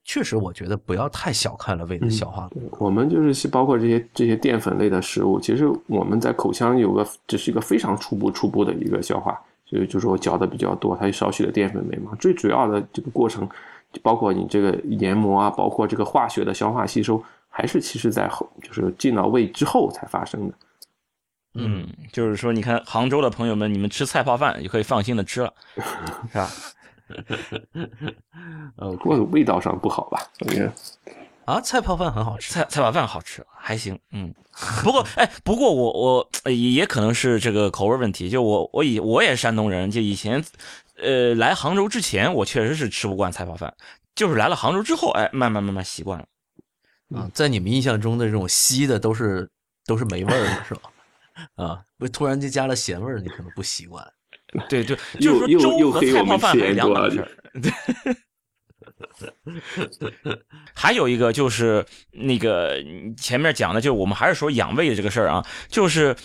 确实我觉得不要太小看了胃的消化。我们就是包括这些这些淀粉类的食物，其实我们在口腔有个只是一个非常初步初步的一个消化。就就说我嚼的比较多，它有少许的淀粉酶嘛。最主要的这个过程，包括你这个研磨啊，包括这个化学的消化吸收，还是其实在后，就是进到胃之后才发生的。嗯，就是说，你看杭州的朋友们，你们吃菜泡饭也可以放心的吃了，是吧？呃，不过味道上不好吧？我觉得啊，菜泡饭很好吃，菜菜泡饭好吃，还行。嗯，不过哎，不过我我也可能是这个口味问题。就我我以我也是山东人，就以前呃来杭州之前，我确实是吃不惯菜泡饭，就是来了杭州之后，哎，慢慢慢慢习惯了。啊，在你们印象中的这种稀的都是都是没味儿的，是吧？啊，不突然就加了咸味儿，你可能不习惯。对对，就是说粥和菜泡饭是两码事儿。还有一个就是那个前面讲的，就是我们还是说养胃的这个事儿啊，就是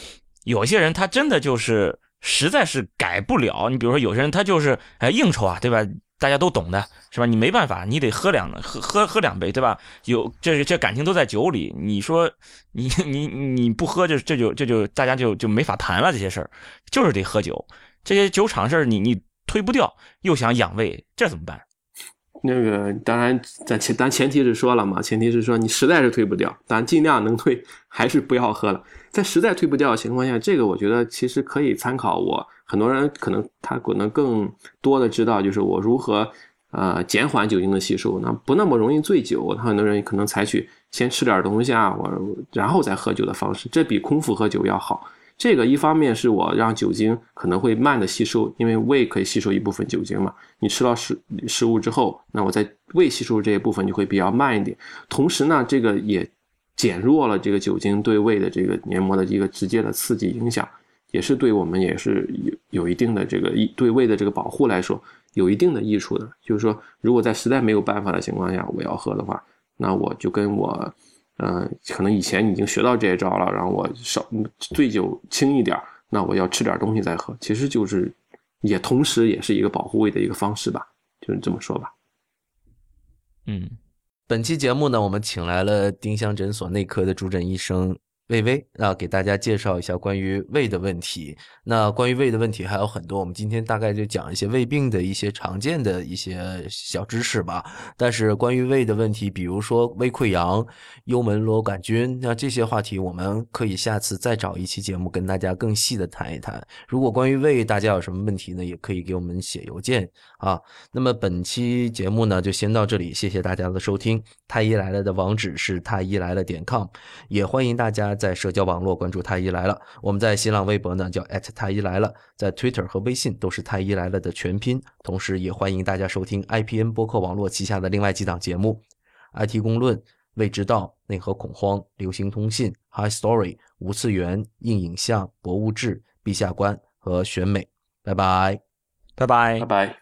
有些人他真的就是实在是改不了。你比如说有些人他就是哎应酬啊，对吧？大家都懂的是吧？你没办法，你得喝两喝喝喝两杯，对吧？有这这感情都在酒里，你说你你你不喝就这就这就大家就就没法谈了。这些事儿就是得喝酒。这些酒厂事儿，你你推不掉，又想养胃，这怎么办？那个当然，咱前咱前提是说了嘛，前提是说你实在是推不掉，咱尽量能推，还是不要喝了。在实在推不掉的情况下，这个我觉得其实可以参考我。很多人可能他可能更多的知道，就是我如何呃减缓酒精的吸收，那不那么容易醉酒。他很多人可能采取先吃点东西啊，我然后再喝酒的方式，这比空腹喝酒要好。这个一方面是我让酒精可能会慢的吸收，因为胃可以吸收一部分酒精嘛。你吃到食食物之后，那我在胃吸收这一部分就会比较慢一点。同时呢，这个也减弱了这个酒精对胃的这个黏膜的一个直接的刺激影响，也是对我们也是有有一定的这个对胃的这个保护来说有一定的益处的。就是说，如果在实在没有办法的情况下，我要喝的话，那我就跟我。嗯，可能以前已经学到这一招了，然后我少醉酒轻一点，那我要吃点东西再喝，其实就是也同时也是一个保护胃的一个方式吧，就是这么说吧。嗯，本期节目呢，我们请来了丁香诊所内科的主诊医生。魏巍那，给大家介绍一下关于胃的问题。那关于胃的问题还有很多，我们今天大概就讲一些胃病的一些常见的一些小知识吧。但是关于胃的问题，比如说胃溃疡、幽门螺杆菌，那这些话题我们可以下次再找一期节目跟大家更细的谈一谈。如果关于胃大家有什么问题呢，也可以给我们写邮件啊。那么本期节目呢就先到这里，谢谢大家的收听。太医来了的网址是太医来了点 com，也欢迎大家。在社交网络关注太医来了，我们在新浪微博呢叫太医来了，在 Twitter 和微信都是太医来了的全拼。同时，也欢迎大家收听 IPN 播客网络旗下的另外几档节目：IT 公论、未知道、内核恐慌、流行通信、High Story、无次元、硬影像、博物志、陛下观和选美。拜拜，拜拜，拜拜。